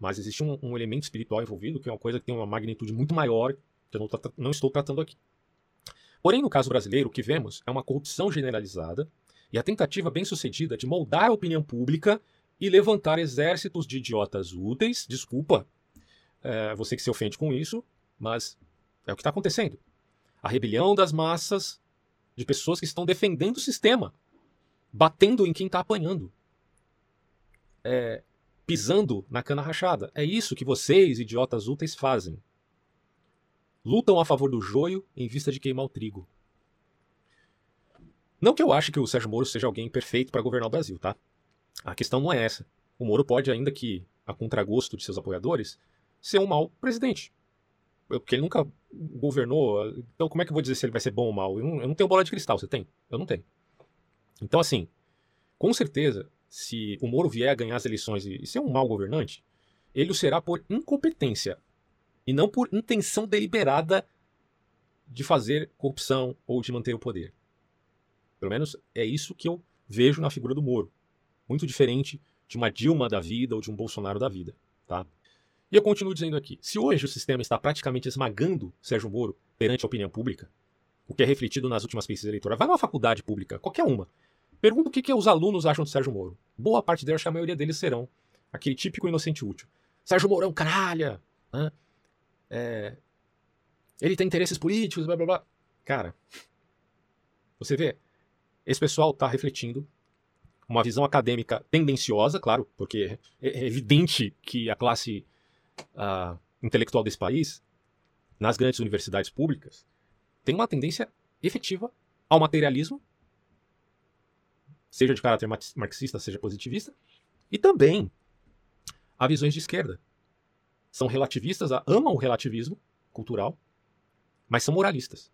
Mas existe um, um, elemento espiritual envolvido, que é uma coisa que tem uma magnitude muito maior, que eu não, não estou tratando aqui. Porém, no caso brasileiro, o que vemos é uma corrupção generalizada e a tentativa bem-sucedida de moldar a opinião pública e levantar exércitos de idiotas úteis. Desculpa é, você que se ofende com isso, mas é o que está acontecendo. A rebelião das massas de pessoas que estão defendendo o sistema, batendo em quem está apanhando. É, pisando na cana rachada. É isso que vocês, idiotas úteis, fazem. Lutam a favor do joio em vista de queimar o trigo. Não que eu ache que o Sérgio Moro seja alguém perfeito para governar o Brasil, tá? A questão não é essa. O Moro pode, ainda que a contragosto de seus apoiadores, ser um mau presidente. Porque ele nunca governou. Então, como é que eu vou dizer se ele vai ser bom ou mal? Eu não, eu não tenho bola de cristal, você tem? Eu não tenho. Então, assim, com certeza, se o Moro vier a ganhar as eleições e ser um mau governante, ele o será por incompetência e não por intenção deliberada de fazer corrupção ou de manter o poder. Pelo menos é isso que eu vejo na figura do Moro. Muito diferente de uma Dilma da vida ou de um Bolsonaro da vida, tá? E eu continuo dizendo aqui: se hoje o sistema está praticamente esmagando Sérgio Moro perante a opinião pública, o que é refletido nas últimas pesquisas eleitorais, vai numa faculdade pública, qualquer uma, Pergunta o que, que os alunos acham do Sérgio Moro. Boa parte deles, acho que a maioria deles serão aquele típico inocente útil. Sérgio Mourão, caralho! Né? É... Ele tem interesses políticos, blá blá blá. Cara, você vê, esse pessoal está refletindo uma visão acadêmica tendenciosa, claro, porque é evidente que a classe uh, intelectual desse país, nas grandes universidades públicas, tem uma tendência efetiva ao materialismo seja de caráter marxista, seja positivista, e também há visões de esquerda. São relativistas, amam o relativismo cultural, mas são moralistas.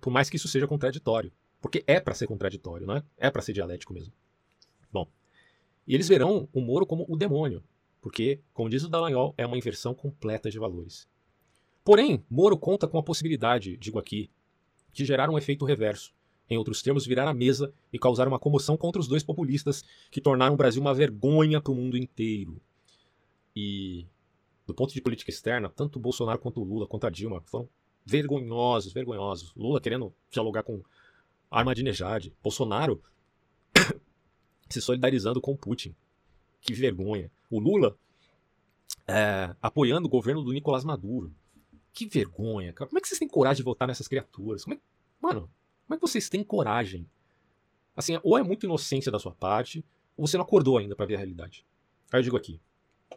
Por mais que isso seja contraditório. Porque é para ser contraditório, não é? É para ser dialético mesmo. Bom, e eles verão o Moro como o demônio, porque, como diz o Dallagnol, é uma inversão completa de valores. Porém, Moro conta com a possibilidade, digo aqui, de gerar um efeito reverso em outros termos, virar a mesa e causar uma comoção contra os dois populistas que tornaram o Brasil uma vergonha para o mundo inteiro. E, do ponto de política externa, tanto Bolsonaro quanto Lula, quanto a Dilma, foram vergonhosos, vergonhosos. Lula querendo dialogar com Ahmadinejad, Bolsonaro se solidarizando com Putin. Que vergonha. O Lula é, apoiando o governo do Nicolás Maduro. Que vergonha, cara. Como é que vocês têm coragem de votar nessas criaturas? É... Mano, como é que vocês têm coragem? Assim, ou é muito inocência da sua parte, ou você não acordou ainda para ver a realidade. Aí eu digo aqui.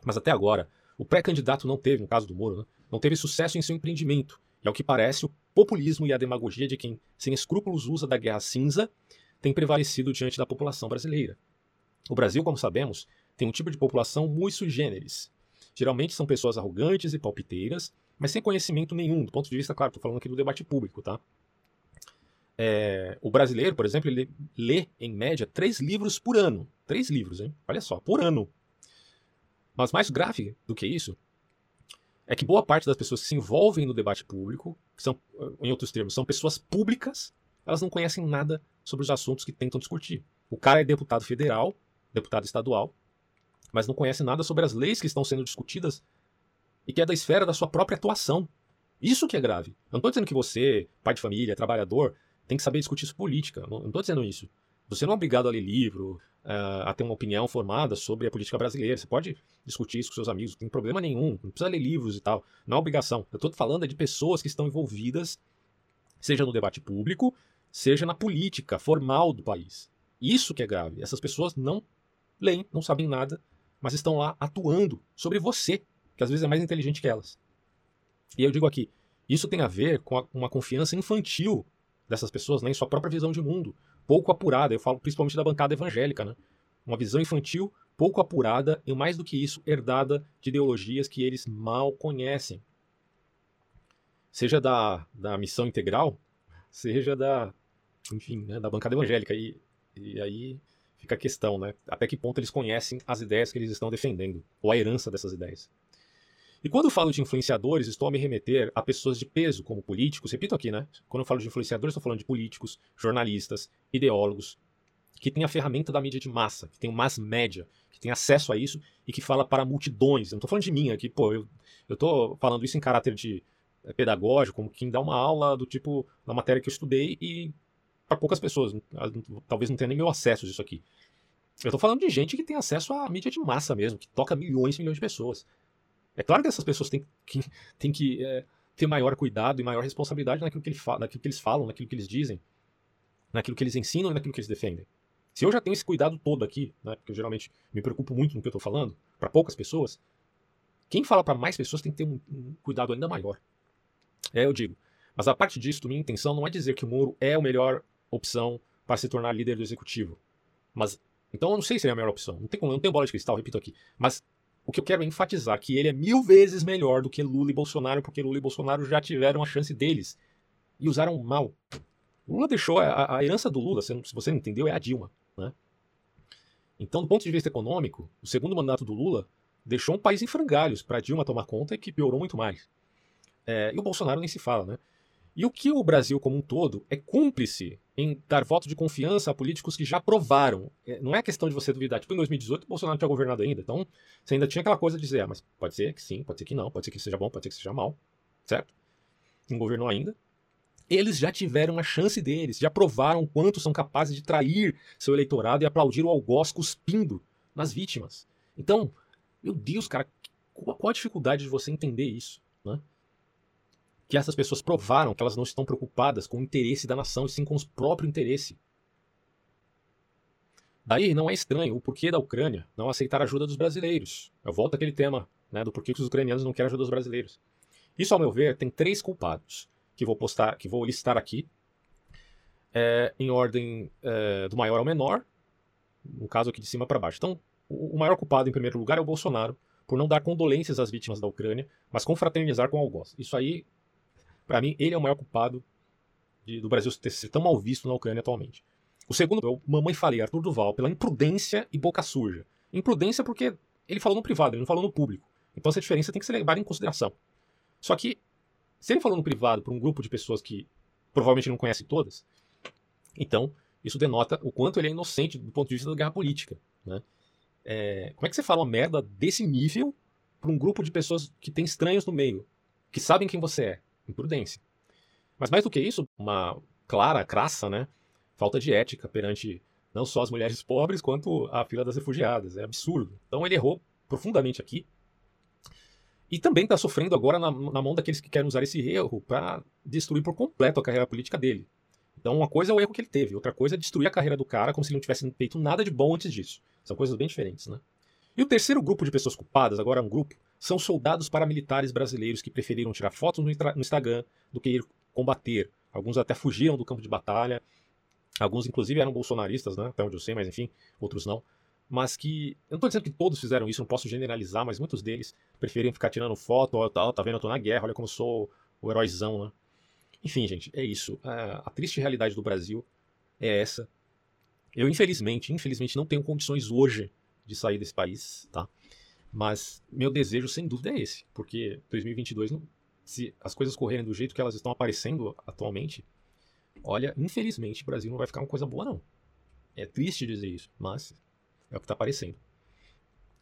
Mas até agora, o pré-candidato não teve, no caso do Moro, né, não teve sucesso em seu empreendimento. E ao que parece, o populismo e a demagogia de quem, sem escrúpulos, usa da guerra cinza tem prevalecido diante da população brasileira. O Brasil, como sabemos, tem um tipo de população muito sui generis. Geralmente são pessoas arrogantes e palpiteiras, mas sem conhecimento nenhum, do ponto de vista, claro, estou falando aqui do debate público, tá? É, o brasileiro, por exemplo, ele lê, em média, três livros por ano. Três livros, hein? Olha só, por ano. Mas mais grave do que isso é que boa parte das pessoas que se envolvem no debate público, que são, em outros termos, são pessoas públicas, elas não conhecem nada sobre os assuntos que tentam discutir. O cara é deputado federal, deputado estadual, mas não conhece nada sobre as leis que estão sendo discutidas e que é da esfera da sua própria atuação. Isso que é grave. Eu não estou dizendo que você, pai de família, trabalhador, tem que saber discutir isso política. Não estou dizendo isso. Você não é obrigado a ler livro, uh, a ter uma opinião formada sobre a política brasileira. Você pode discutir isso com seus amigos, não tem problema nenhum. Não precisa ler livros e tal. Não é obrigação. Eu estou falando de pessoas que estão envolvidas, seja no debate público, seja na política formal do país. Isso que é grave. Essas pessoas não leem, não sabem nada, mas estão lá atuando sobre você, que às vezes é mais inteligente que elas. E eu digo aqui, isso tem a ver com uma confiança infantil dessas pessoas né, em sua própria visão de mundo, pouco apurada. Eu falo principalmente da bancada evangélica, né? Uma visão infantil pouco apurada e, mais do que isso, herdada de ideologias que eles mal conhecem. Seja da, da missão integral, seja da, enfim, né, da bancada evangélica. E, e aí fica a questão, né? Até que ponto eles conhecem as ideias que eles estão defendendo, ou a herança dessas ideias. E quando falo de influenciadores, estou a me remeter a pessoas de peso, como políticos, repito aqui, né? Quando eu falo de influenciadores, estou falando de políticos, jornalistas, ideólogos, que têm a ferramenta da mídia de massa, que tem o mass média, que tem acesso a isso e que fala para multidões. Eu não estou falando de mim aqui, pô, eu, estou falando isso em caráter de é, pedagógico, como quem dá uma aula do tipo da matéria que eu estudei e para poucas pessoas, talvez não tenha nem meu acesso a isso aqui. Eu estou falando de gente que tem acesso à mídia de massa mesmo, que toca milhões e milhões de pessoas. É claro que essas pessoas têm que, têm que é, ter maior cuidado e maior responsabilidade naquilo que, ele naquilo que eles falam, naquilo que eles dizem, naquilo que eles ensinam e naquilo que eles defendem. Se eu já tenho esse cuidado todo aqui, né, porque eu geralmente me preocupo muito no que eu estou falando, para poucas pessoas, quem fala para mais pessoas tem que ter um, um cuidado ainda maior. É, eu digo. Mas a parte disso, minha intenção não é dizer que o Moro é a melhor opção para se tornar líder do executivo. Mas então eu não sei se ele é a melhor opção. Não tem como, não tenho bola de cristal, repito aqui. Mas o que eu quero é enfatizar que ele é mil vezes melhor do que Lula e Bolsonaro, porque Lula e Bolsonaro já tiveram a chance deles e usaram mal. Lula deixou a, a herança do Lula, se você não entendeu, é a Dilma. Né? Então, do ponto de vista econômico, o segundo mandato do Lula deixou um país em frangalhos para Dilma tomar conta e que piorou muito mais. É, e o Bolsonaro nem se fala, né? E o que o Brasil como um todo é cúmplice em dar voto de confiança a políticos que já provaram. É, não é questão de você duvidar. Tipo, em 2018, o Bolsonaro tinha governado ainda. Então, você ainda tinha aquela coisa de dizer, ah, mas pode ser que sim, pode ser que não, pode ser que seja bom, pode ser que seja mal. Certo? Não governou ainda. Eles já tiveram a chance deles, já provaram quanto são capazes de trair seu eleitorado e aplaudir o algoz cuspindo nas vítimas. Então, meu Deus, cara, qual a dificuldade de você entender isso? Né? Que essas pessoas provaram que elas não estão preocupadas com o interesse da nação, e sim com o próprio interesse. Daí não é estranho o porquê da Ucrânia não aceitar a ajuda dos brasileiros. Eu volto àquele tema né, do porquê que os ucranianos não querem ajuda dos brasileiros. Isso, ao meu ver, tem três culpados que vou postar, que vou listar aqui, é, em ordem é, do maior ao menor, no caso aqui de cima para baixo. Então, o, maior culpado, em primeiro lugar, é o Bolsonaro, por não dar condolências às vítimas da Ucrânia, mas confraternizar com algoz. Isso aí para mim, ele é o maior culpado de, do Brasil ter sido tão mal visto na Ucrânia atualmente. O segundo é o Mamãe Falei, Arthur Duval, pela imprudência e boca suja. Imprudência porque ele falou no privado, ele não falou no público. Então essa diferença tem que ser levada em consideração. Só que, se ele falou no privado para um grupo de pessoas que provavelmente não conhece todas, então isso denota o quanto ele é inocente do ponto de vista da guerra política. Né? É, como é que você fala uma merda desse nível para um grupo de pessoas que tem estranhos no meio, que sabem quem você é? Imprudência. Mas mais do que isso, uma clara, crassa, né, falta de ética perante não só as mulheres pobres, quanto a fila das refugiadas. É absurdo. Então ele errou profundamente aqui. E também está sofrendo agora na, na, mão daqueles que querem usar esse erro para destruir por completo a carreira política dele. Então, uma coisa é o erro que ele teve, outra coisa é destruir a carreira do cara como se ele não tivesse feito nada de bom antes disso. São coisas bem diferentes, né? E o terceiro grupo de pessoas culpadas, agora é um grupo são soldados paramilitares brasileiros que preferiram tirar fotos no, Instagram do que ir combater. Alguns até fugiram do campo de batalha, alguns inclusive eram bolsonaristas, né? até onde eu sei, mas enfim, outros não. Mas que, eu não estou dizendo que todos fizeram isso, não posso generalizar, mas muitos deles preferiram ficar tirando foto, ó, tá, tá vendo, eu tô na guerra, olha como eu sou o heróizão, né? Enfim, gente, é isso. A, a triste realidade do Brasil é essa. Eu, infelizmente, infelizmente, não tenho condições hoje de sair desse país, tá? Mas meu desejo, sem dúvida, é esse, porque 2022, se as coisas correrem do jeito que elas estão aparecendo atualmente, olha, infelizmente, o Brasil não vai ficar uma coisa boa, não. É triste dizer isso, mas é o que está aparecendo.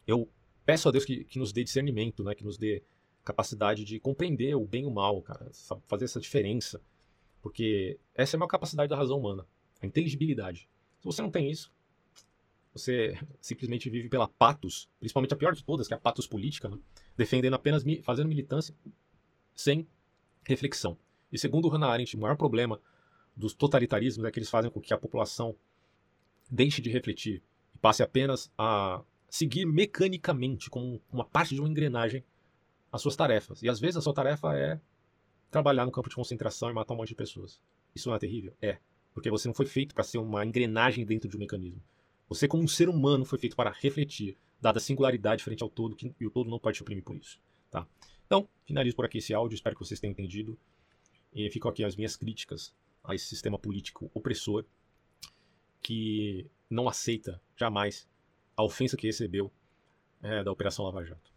Eu peço a Deus que, que nos dê discernimento, né, que nos dê capacidade de compreender o bem e o mal, cara, fazer essa diferença, porque essa é a maior capacidade da razão humana, a inteligibilidade. Se você não tem isso, você simplesmente vive pela patos, principalmente a pior de todas, que é a patos política, né? defendendo apenas, fazendo militância sem reflexão. E segundo Hannah Arendt, o maior problema dos totalitarismos é que eles fazem com que a população deixe de refletir e passe apenas a seguir mecanicamente, como uma parte de uma engrenagem, as suas tarefas. E às vezes a sua tarefa é trabalhar no campo de concentração e matar um monte de pessoas. Isso não é terrível? É. Porque você não foi feito para ser uma engrenagem dentro de um mecanismo. Você, como um ser humano, foi feito para refletir, dada a singularidade frente ao todo, que, e o todo não pode te oprimir por isso. Tá? Então, finalizo por aqui esse áudio, espero que vocês tenham entendido. E ficam aqui as minhas críticas a esse sistema político opressor que não aceita jamais a ofensa que recebeu é, da Operação Lava Jato.